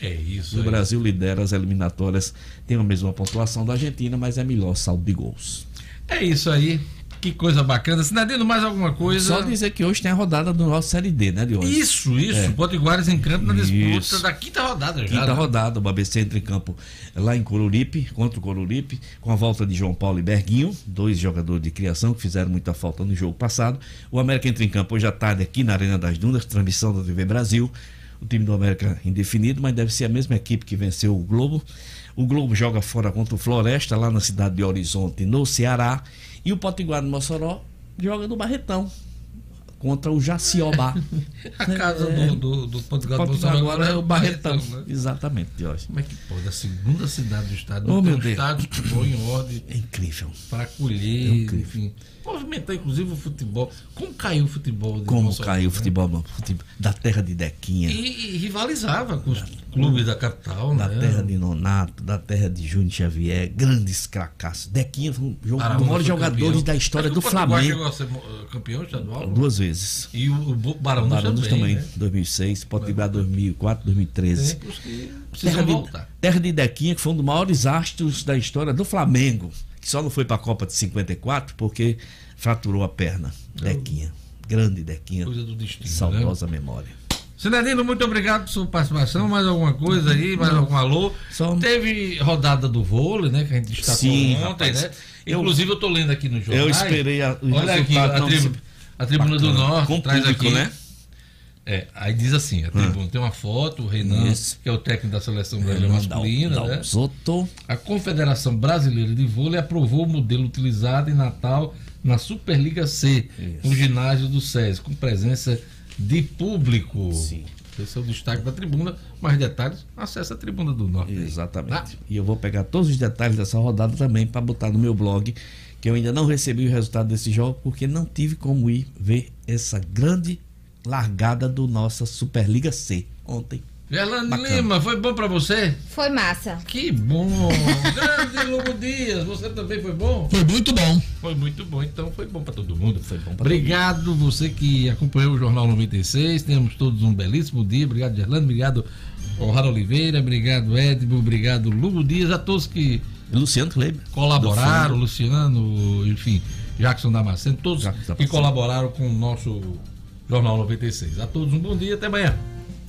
A: É isso.
C: O
A: aí.
C: Brasil lidera as eliminatórias, tem a mesma pontuação da Argentina, mas é melhor saldo de gols.
A: É isso aí. Que coisa bacana. Sinadino, mais alguma coisa?
C: Só dizer que hoje tem a rodada do nosso Série D, né, de hoje?
A: Isso, isso.
C: É.
A: Potiguares em campo na disputa
C: Isso.
A: da quinta rodada já.
C: Quinta
A: né?
C: rodada, o ABC entra em campo lá em Coruripe, contra o Coruripe, com a volta de João Paulo e Berguinho, dois jogadores de criação que fizeram muita falta no jogo passado. O América entra em campo hoje à tarde aqui na Arena das Dunas, transmissão da TV Brasil. O time do América indefinido, mas deve ser a mesma equipe que venceu o Globo. O Globo joga fora contra o Floresta, lá na cidade de Horizonte, no Ceará. E o Potiguar no Mossoró joga no Barretão, contra o Jaciobá.
A: A casa
C: É.
A: do, do, do Portugal Bolsonaro
C: agora é o Barretão.
A: né?
C: Exatamente, Jorge.
A: Como é que pode? A segunda cidade do estado
C: Oh, meu
A: um
C: Deus.
A: estádio de futebol em ordem
C: É incrível.
A: para acolher,
C: É incrível.
A: enfim. Movimentar inclusive o futebol. Como caiu o futebol
C: Como
A: Mossoró,
C: caiu o
A: né?
C: futebol, futebol da terra de Dequinha,
A: E, e rivalizava com os clubes da capital,
C: da
A: né?
C: terra de Nonato, da terra de Júnior Xavier, grandes cracassos. Dequinha foi um dos maiores jogadores da história do Flamengo.
A: chegou a ser uh, campeão estadual?
C: Duas vezes.
A: E o, Barão
C: Baranos
A: também, né?
C: 2006, Potiguar 2004, 2013.
A: Tempos que
C: Terra de,
A: voltar.
C: terra de Dequinha, que foi um dos maiores astros da história do Flamengo, que só não foi para a Copa de 54 porque fraturou a perna. Dequinha. Grande Dequinha.
A: Coisa do destino, né?
C: Saudosa memória.
A: Sinadino, muito obrigado por sua participação. Mais alguma coisa aí? Mais algum alô? Teve rodada do vôlei, né? Que a gente destacou
C: Sim,
A: ontem,
C: rapaz.
A: né? Inclusive, eu tô lendo aqui no jornal.
C: Eu esperei a- o
A: Olha aqui, a, tribu- a Tribuna do
C: Bacana.
A: Norte
C: Com
A: traz
C: público,
A: aqui.
C: né?
A: É, aí diz assim, a tribuna tem uma foto, o Renan,
C: Isso.
A: que é o técnico da seleção brasileira
C: Renan
A: masculina,
C: Dal-
A: né?
C: Dalzotto.
A: A Confederação Brasileira de Vôlei aprovou o modelo utilizado em Natal na Superliga C, no ginásio do SES, com presença de público.
C: Sim.
A: Esse é o destaque da tribuna. Mais detalhes, acesse a Tribuna do Norte.
C: Exatamente. E eu vou pegar todos os detalhes dessa rodada também para botar no meu blog, que eu ainda não recebi o resultado desse jogo, porque não tive como ir ver essa grande largada do nossa Superliga C ontem.
A: Gerlane
C: Bacana.
A: Lima, foi bom pra você?
B: Foi massa.
A: Que bom! Grande Lobo Dias, você também foi bom?
D: Foi muito bom.
A: Foi muito bom, então foi bom pra todo mundo.
C: Foi bom pra
A: Obrigado você que acompanhou o Jornal 96. Temos todos um belíssimo dia. Obrigado, Gerlando. Obrigado, O'Hara Oliveira. Obrigado, Edmo. Obrigado, Lugo Dias. A todos que
C: Luciano Kleber.
A: colaboraram. Luciano, enfim, Jackson Damasceno, todos
C: Jackson
A: que
C: Damasceno.
A: colaboraram com o nosso Jornal 96. A todos um bom dia, até